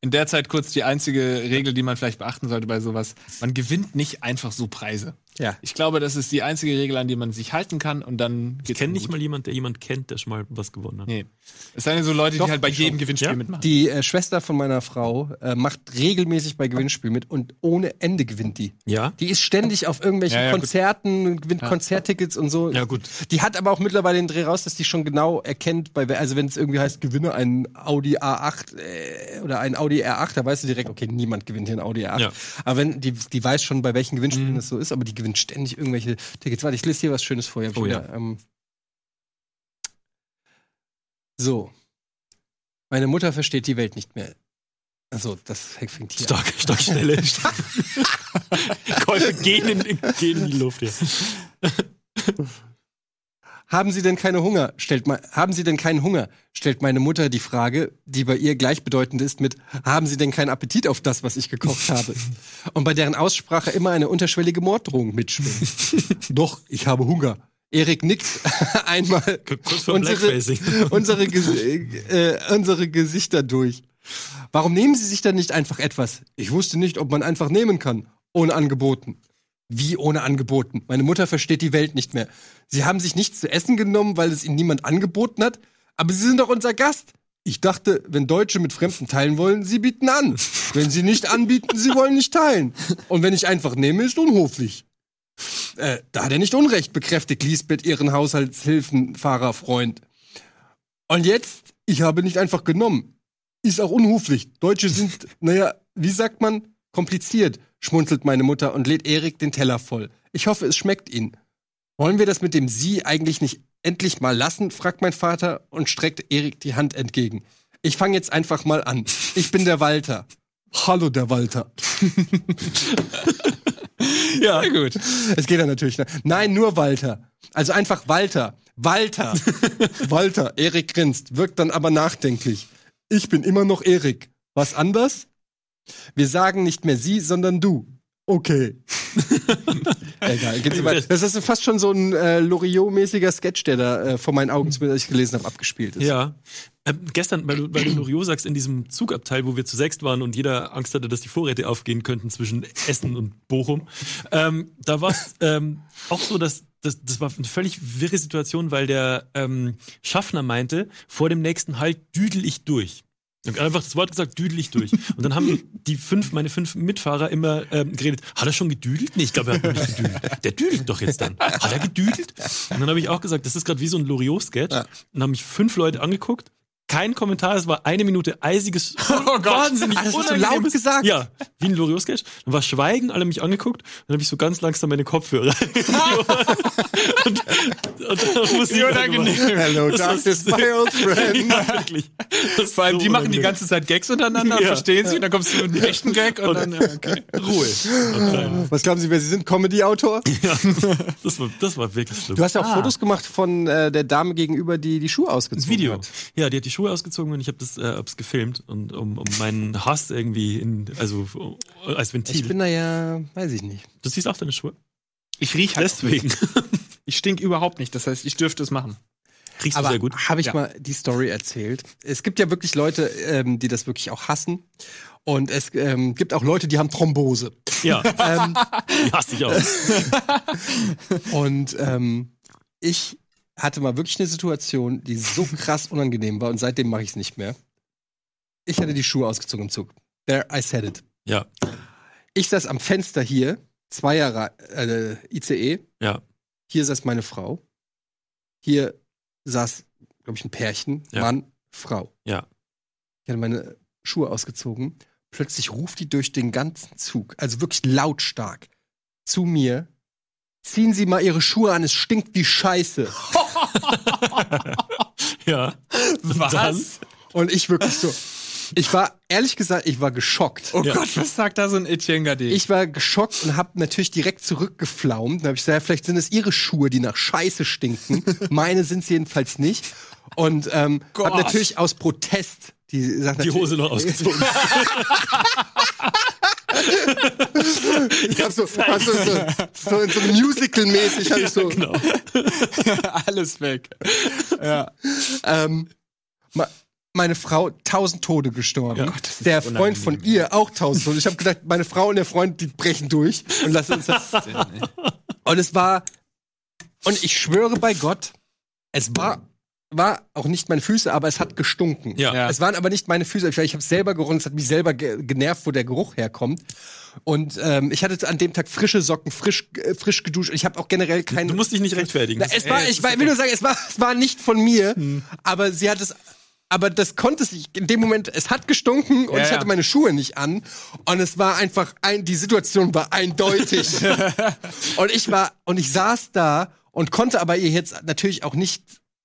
in der Zeit kurz die einzige Regel, die man vielleicht beachten sollte bei sowas. Man gewinnt nicht einfach so Preise. Ja. Ich glaube, das ist die einzige Regel, an die man sich halten kann und dann Ich kenne nicht gut. mal jemand, der jemand kennt, der schon mal was gewonnen hat. Nee. Es seien so Leute, Doch, die halt bei jedem schon. Gewinnspiel Ja? mitmachen. Die äh, Schwester von meiner Frau äh, macht regelmäßig bei Gewinnspielen mit und ohne Ende gewinnt die. Ja? Die ist ständig auf irgendwelchen Ja, ja, gut. Konzerten, gewinnt Ja. Konzerttickets und so. Ja, gut. Die hat aber auch mittlerweile den Dreh raus, dass die schon genau erkennt, bei, also wenn es irgendwie heißt, gewinne ein Audi A8 äh, oder ein Audi R8, da weißt du direkt, okay, niemand gewinnt hier ein Audi R8. Ja. Aber wenn, die, die weiß schon, bei welchen Gewinnspielen Mhm. das so ist, aber die gewinnt ständig irgendwelche Tickets. Warte, ich lese hier was Schönes vor. Oh, wieder, ähm, so. Meine Mutter versteht die Welt nicht mehr. Also, das fängt hier an. Stark, stark schnelle. Käufe gehen in, gehen in die Luft hier. Haben Sie denn keine Hunger? Stellt mal, haben Sie denn keinen Hunger? Stellt meine Mutter die Frage, die bei ihr gleichbedeutend ist mit Haben Sie denn keinen Appetit auf das, was ich gekocht habe? Und bei deren Aussprache immer eine unterschwellige Morddrohung mitschwingt. Doch, ich habe Hunger. Erik nickt einmal unsere, unsere, äh, unsere Gesichter durch. Warum nehmen Sie sich dann nicht einfach etwas? Ich wusste nicht, ob man einfach nehmen kann, ohne angeboten. Wie ohne angeboten? Meine Mutter versteht die Welt nicht mehr. Sie haben sich nichts zu essen genommen, weil es ihnen niemand angeboten hat? Aber Sie sind doch unser Gast. Ich dachte, wenn Deutsche mit Fremden teilen wollen, sie bieten an. Wenn sie nicht anbieten, sie wollen nicht teilen. Und wenn ich einfach nehme, ist unhöflich. Äh, da hat er nicht Unrecht, bekräftigt Lisbeth ihren Haushaltshilfenfahrerfreund. Und jetzt, ich habe nicht einfach genommen. Ist auch unhöflich. Deutsche sind, naja, wie sagt man? Kompliziert, schmunzelt meine Mutter und lädt Erik den Teller voll. Ich hoffe, es schmeckt Ihnen. Wollen wir das mit dem Sie eigentlich nicht endlich mal lassen? fragt mein Vater und streckt Erik die Hand entgegen. Ich fange jetzt einfach mal an. Ich bin der Walter. Hallo, der Walter. Ja, gut. Es geht dann natürlich. Ne? Nein, nur Walter. Also einfach Walter. Walter. Walter. Erik grinst, wirkt dann aber nachdenklich. Ich bin immer noch Erik. Was anders? Wir sagen nicht mehr sie, sondern du. Okay. Egal, geht's weiter. Das ist fast schon so ein äh, Loriot-mäßiger Sketch, der da äh, vor meinen Augen, zumindest als ich gelesen habe, abgespielt ist. Ja. Ähm, gestern, weil du, weil du Loriot sagst, in diesem Zugabteil, wo wir zu sechst waren und jeder Angst hatte, dass die Vorräte aufgehen könnten zwischen Essen und Bochum, ähm, da war es ähm, auch so, dass das, das war eine völlig wirre Situation, weil der ähm, Schaffner meinte, vor dem nächsten Halt düdel ich durch. Ich hab einfach das Wort gesagt, düdel ich durch. Und dann haben die fünf, meine fünf Mitfahrer immer ähm, geredet, hat er schon gedüdelt? Nee, ich glaube, er hat noch nicht gedüdelt. Der düdelt doch jetzt dann. Hat er gedüdelt? Und dann habe ich auch gesagt, das ist gerade wie so ein Loriot-Sketch. Ja. Und dann haben mich fünf Leute angeguckt. Kein Kommentar, es war eine Minute eisiges, wahnsinnig Ah, das hast du laut gesagt? Ja, wie ein Loriot-Sketch. Dann war Schweigen, alle mich angeguckt. Dann habe ich so ganz langsam meine Kopfhörer und, und dann musste ich unangenehm. Hello, Das ist- my old friend. ja, wirklich. Das ist Vor allem, so die machen die ganze Zeit Gags untereinander, Ja. verstehen sie, dann kommst du mit einem echten Gag und, dann, ja, okay. Ruhe. Was glauben Sie, wer Sie sind? Comedy-Autor? Ja, das war, das war wirklich schlimm. Du hast ja auch Ah. Fotos gemacht von äh, der Dame gegenüber, die die Schuhe ausgezogen Video. hat. Ja, die hat die Schuhe ausgezogen und ich habe das äh, hab's gefilmt und um, um meinen Hass irgendwie in, also äh, als Ventil. Ich bin da ja, weiß ich nicht. du siehst auch deine Schuhe? Ich riech halt. Deswegen. Ich stink überhaupt nicht, das heißt, ich dürfte es machen. Riechst du Aber sehr gut. habe ich Ja. mal die Story erzählt? Es gibt ja wirklich Leute, ähm, die das wirklich auch hassen. Und es ähm, gibt auch Leute, die haben Thrombose. Ja, ähm, die hasse ich auch. und ähm, ich hatte mal wirklich eine Situation, die so krass unangenehm war und seitdem mache ich es nicht mehr. Ich hatte die Schuhe ausgezogen im Zug. There, I said it. Ja. Ich saß am Fenster hier, Zweier äh, ICE. Ja. Hier saß meine Frau. Hier saß, glaube ich, ein Pärchen. Ja. Mann, Frau. Ja. Ich hatte meine Schuhe ausgezogen. Plötzlich ruft die durch den ganzen Zug, also wirklich lautstark, zu mir. Ziehen Sie mal Ihre Schuhe an, es stinkt wie Scheiße. Ja. Und dann- Und ich wirklich so. Ich war, ehrlich gesagt, ich war geschockt. Oh Ja. Gott, was sagt da so ein Etienne Gade? Ich war geschockt und habe natürlich direkt zurückgeflaumt. Dann habe ich gesagt, ja, vielleicht sind es ihre Schuhe, die nach Scheiße stinken. Meine sind es jedenfalls nicht. Und ähm, Gott. habe natürlich aus Protest die, sagt Die Hose noch ausgezogen. Ich hab so, hab so, so, so, Musical-mäßig hab ich so. genau. alles weg. ja. Ähm, ma- meine Frau tausend Tode gestorben. Ja. Gott, das ist der Freund von ihr auch tausend Tode. Ich habe gedacht, meine Frau und der Freund, die brechen durch und lassen uns das. Und es war, und ich schwöre bei Gott, es war, war auch nicht meine Füße, aber es hat gestunken. Ja. Ja. Es waren aber nicht meine Füße. Ich, habe selber gerochen, es hat mich selber ge genervt, wo der Geruch herkommt. Und ähm, ich hatte an dem Tag frische Socken, frisch, äh, frisch geduscht. Ich habe auch generell keine. Du musst dich nicht rechtfertigen. Na, es war, ich war, will nur sagen, es war, es war nicht von mir, aber sie hat es, aber das konnte sich in dem Moment, es hat gestunken und Ja, ich ja. hatte meine Schuhe nicht an und es war einfach ein, die Situation war eindeutig und ich war und ich saß da und konnte aber ihr jetzt natürlich auch nicht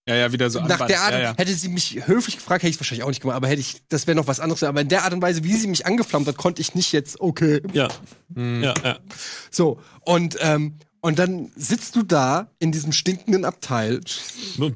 Ja, ja, wieder so nach anband. der Art, ja, ja. hätte sie mich höflich gefragt, hätte ich es wahrscheinlich auch nicht gemacht, aber hätte ich, das wäre noch was anderes, aber in der Art und Weise, wie sie mich angeflammt hat, konnte ich nicht jetzt, okay, Ja. Ja, ja. so und ähm, und dann sitzt du da in diesem stinkenden Abteil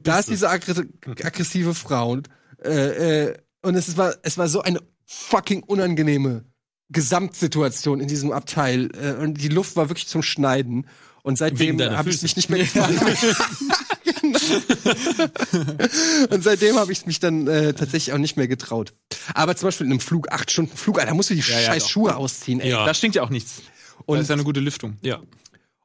da ist diese aggr aggressive Frau und, äh, äh, und es war, es war so eine fucking unangenehme Gesamtsituation in diesem Abteil äh, und die Luft war wirklich zum Schneiden und seitdem habe ich mich nicht mehr Genau. und seitdem habe ich mich dann äh, tatsächlich auch nicht mehr getraut. Aber zum Beispiel in einem Flug, acht Stunden Flug, Alter, da musst du die Ja, ja, scheiß doch. Schuhe ausziehen, ey. Ja. Da stinkt ja auch nichts. Und Und- da ist ja eine gute Lüftung. Ja.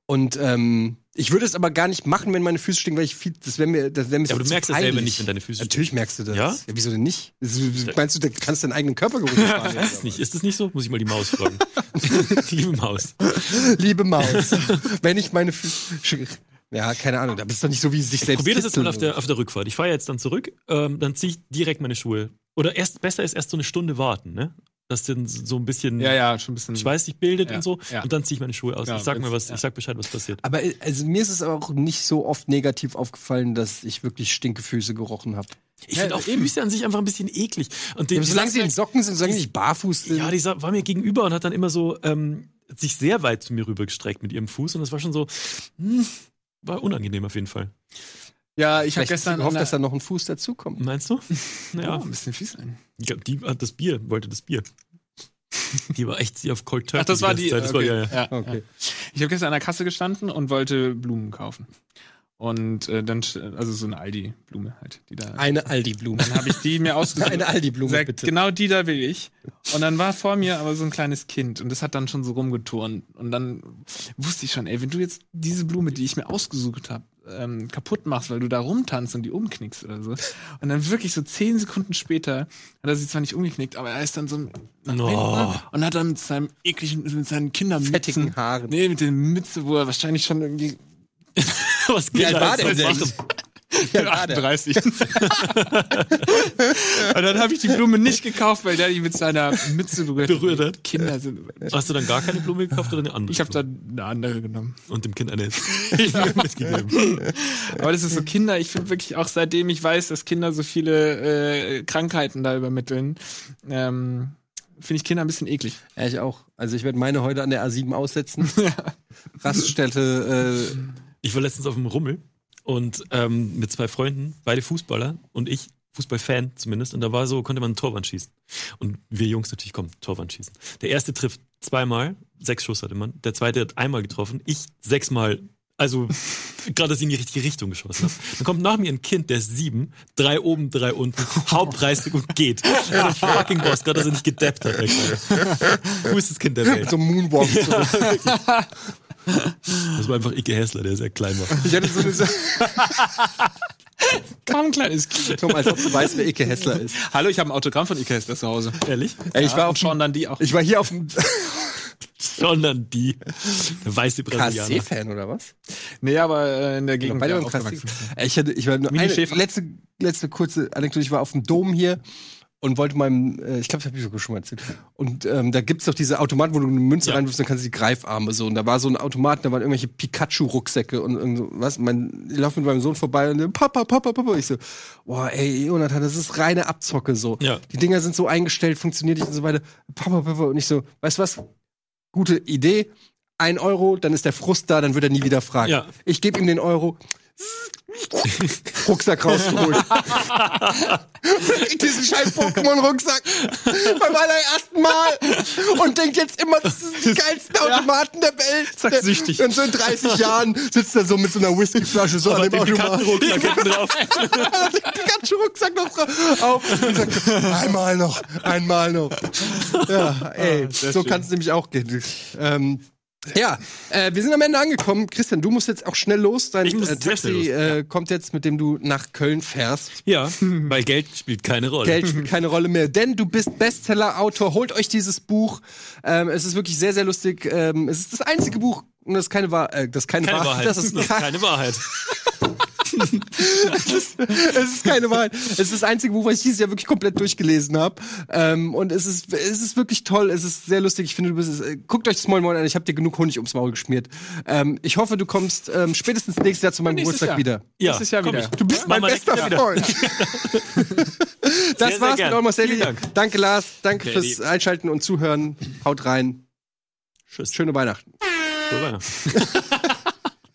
Und ähm, ich würde es aber gar nicht machen, wenn meine Füße stinken, weil ich viel, das wäre mir, das wäre mir Ja, aber du merkst ja peinlich. selber nicht, wenn deine Füße Natürlich merkst du das. Ja? wieso denn nicht? Das- Meinst du, du kannst deinen eigenen Körpergeruch erfahren? Ich weiß es nicht. Ist das nicht so? Muss ich mal die Maus fragen. Liebe Maus. Liebe Maus, wenn ich meine Füße. Ja, keine Ahnung, da bist du doch nicht so, wie sie sich selbst Probier das jetzt mal auf der, auf der Rückfahrt. Ich fahre jetzt dann zurück, ähm, dann ziehe ich direkt meine Schuhe. Oder erst besser ist erst so eine Stunde warten, ne? Dass dann so ein bisschen Ja, ja, schon ein bisschen. Schweiß sich bildet Ja, und so. ja. Und dann ziehe ich meine Schuhe aus. Ja, ich sag mir was, ja. ich sag Bescheid, was passiert. Aber also, mir ist es auch nicht so oft negativ aufgefallen, dass ich wirklich Stinkefüße gerochen habe. Ich Ja, finde auch eben. Füße an sich einfach ein bisschen eklig. Und den, Ja, solange sie in die, Socken sind, solange sie nicht barfuß sind. ja, die war mir gegenüber und hat dann immer so ähm, sich sehr weit zu mir rübergestreckt mit ihrem Fuß. Und das war schon so, hm, war unangenehm auf jeden Fall. Ja, ich habe gestern gehofft, dass da noch ein Fuß dazukommt. Meinst du? ja, Naja, ein bisschen fies sein. ich glaub, die hat das Bier, wollte das Bier. Die war echt sie auf Cold Turkey. Ach, das war die. ganze Zeit. Das war, okay. ja, ja. Ja, Okay. ja. Ich habe gestern an der Kasse gestanden und wollte Blumen kaufen. Und äh, dann, also so eine Aldi-Blume halt, die da. Eine Aldi-Blume. Dann habe ich die mir ausgesucht. Eine Aldi-Blume, bitte. Genau die da will ich. Und dann war vor mir aber so ein kleines Kind und das hat dann schon so rumgeturnt. Und dann wusste ich schon, ey, wenn du jetzt diese Blume, die ich mir ausgesucht habe, ähm, kaputt machst, weil du da rumtanzt und die umknickst oder so. Und dann wirklich so zehn Sekunden später hat er sie zwar nicht umgeknickt, aber er ist dann so nach No. und hat dann mit seinem ekligen, mit seinen Kindern Fettigen Haaren. Nee, mit den Mütze, wo er wahrscheinlich schon irgendwie Was Wie alt war der denn? machen? Ja, war der. 38. und dann habe ich die Blume nicht gekauft, weil der die mit seiner Mütze berührt, Berührt hat. Kinder sind. Hast du dann gar keine Blume gekauft oder eine andere? Ich habe dann eine andere genommen. und dem Kind eine mitgegeben. Aber das ist so Kinder, ich finde wirklich auch seitdem ich weiß, dass Kinder so viele äh, Krankheiten da übermitteln, ähm, finde ich Kinder ein bisschen eklig. Ja, ich auch. Also ich werde meine heute an der A7 aussetzen. Raststätte, äh, Ich war letztens auf dem Rummel und ähm, mit zwei Freunden, beide Fußballer und ich, Fußballfan zumindest, und da war so, konnte man ein Torwand schießen. Und wir Jungs natürlich, komm, Torwand schießen. Der erste trifft zweimal, sechs Schuss hatte man. Der zweite hat einmal getroffen, ich sechsmal. Also, gerade dass ich in die richtige Richtung geschossen habe. Dann kommt nach mir ein Kind, der ist sieben, drei oben, drei unten, hauptpreisig und geht. Also fucking Boss, gerade dass er nicht gedappt hat. Coolstes Kind der Welt. so Moonwalk zurück. Das war einfach Icke Hessler, der sehr klein war. Ich hatte so eine, War ein kleines Kind. Tom, als ob du weißt, wer Ike Hessler ist. Hallo, ich habe ein Autogramm von Ike Hessler zu Hause. Ehrlich? Ey, ich war auf schon dann die auch. Ich war hier auf dem Sondern die. Der weiße Brasilianer. KSC-Fan oder was? Nee, aber äh, in der Gegend Beide ja, aufgewachsen. Ey, Ich, hatte, ich war nur eine Schäfer. letzte, letzte kurze Anekdote. Ich war auf dem Dom hier und wollte meinem, äh, ich glaube, das habe ich sogar schon mal erzählt. Und ähm, da gibt's doch diese Automaten, wo du eine Münze Ja. reinwirfst, dann kannst du die Greifarme so. Und da war so ein Automat, da waren irgendwelche Pikachu-Rucksäcke und irgend so, was. Mein, ich laufe mit meinem Sohn vorbei und der, Papa, Papa, Papa. Ich so, boah, ey, Jonathan, das ist reine Abzocke so. Ja. Die Dinger sind so eingestellt, funktioniert nicht und so weiter. Papa, Papa. Und ich so, weißt du was? Gute Idee. Ein Euro, dann ist der Frust da, dann wird er nie wieder fragen. Ja. Ich gebe ihm den Euro. Rucksack rausgeholt. Diesen scheiß Pokémon-Rucksack beim allerersten Mal und denkt jetzt immer, das sind die geilsten Automaten der Welt. Zack, süchtig. Und so in 30 Jahren sitzt er so mit so einer Whiskyflasche so Aber an dem den Automaten. Hinten drauf. den Pikachu-Rucksack noch dra- auf. Und sagt, einmal noch, einmal noch. Ja, ey, sehr so kann es nämlich auch gehen. Ähm, ja, äh, wir sind am Ende angekommen. Christian, du musst jetzt auch schnell los. Dein Ich muss äh, Taxi äh, kommt jetzt, mit dem du nach Köln fährst. Ja, weil Geld spielt keine Rolle. Geld spielt keine Rolle mehr, denn du bist Bestseller-Autor. Holt euch dieses Buch. Ähm, es ist wirklich sehr, sehr lustig. Ähm, es ist das einzige Buch, und das ist keine, Wahr äh, das ist keine, Keine Wahr- Wahrheit. Das ist Das ist keine Wahrheit. es ist keine Wahrheit. Es ist das einzige Buch, was ich dieses Jahr wirklich komplett durchgelesen habe. Ähm, und es ist, es ist wirklich toll. Es ist sehr lustig. Ich finde, du bist, äh, guckt euch das Moin Moin an. Ich habe dir genug Honig ums Maul geschmiert. Ähm, ich hoffe, du kommst ähm, spätestens nächstes Jahr zu meinem Nächstes Geburtstag Jahr. wieder. Ja, Nächstes Jahr wieder. ich. Du bist Machen mein bester Freund. das sehr war's gern. mit Almost Daily. Dank. Danke, Lars. Danke Daddy. fürs Einschalten und Zuhören. Haut rein. Tschüss. Schöne Weihnachten. Frohe Weihnachten.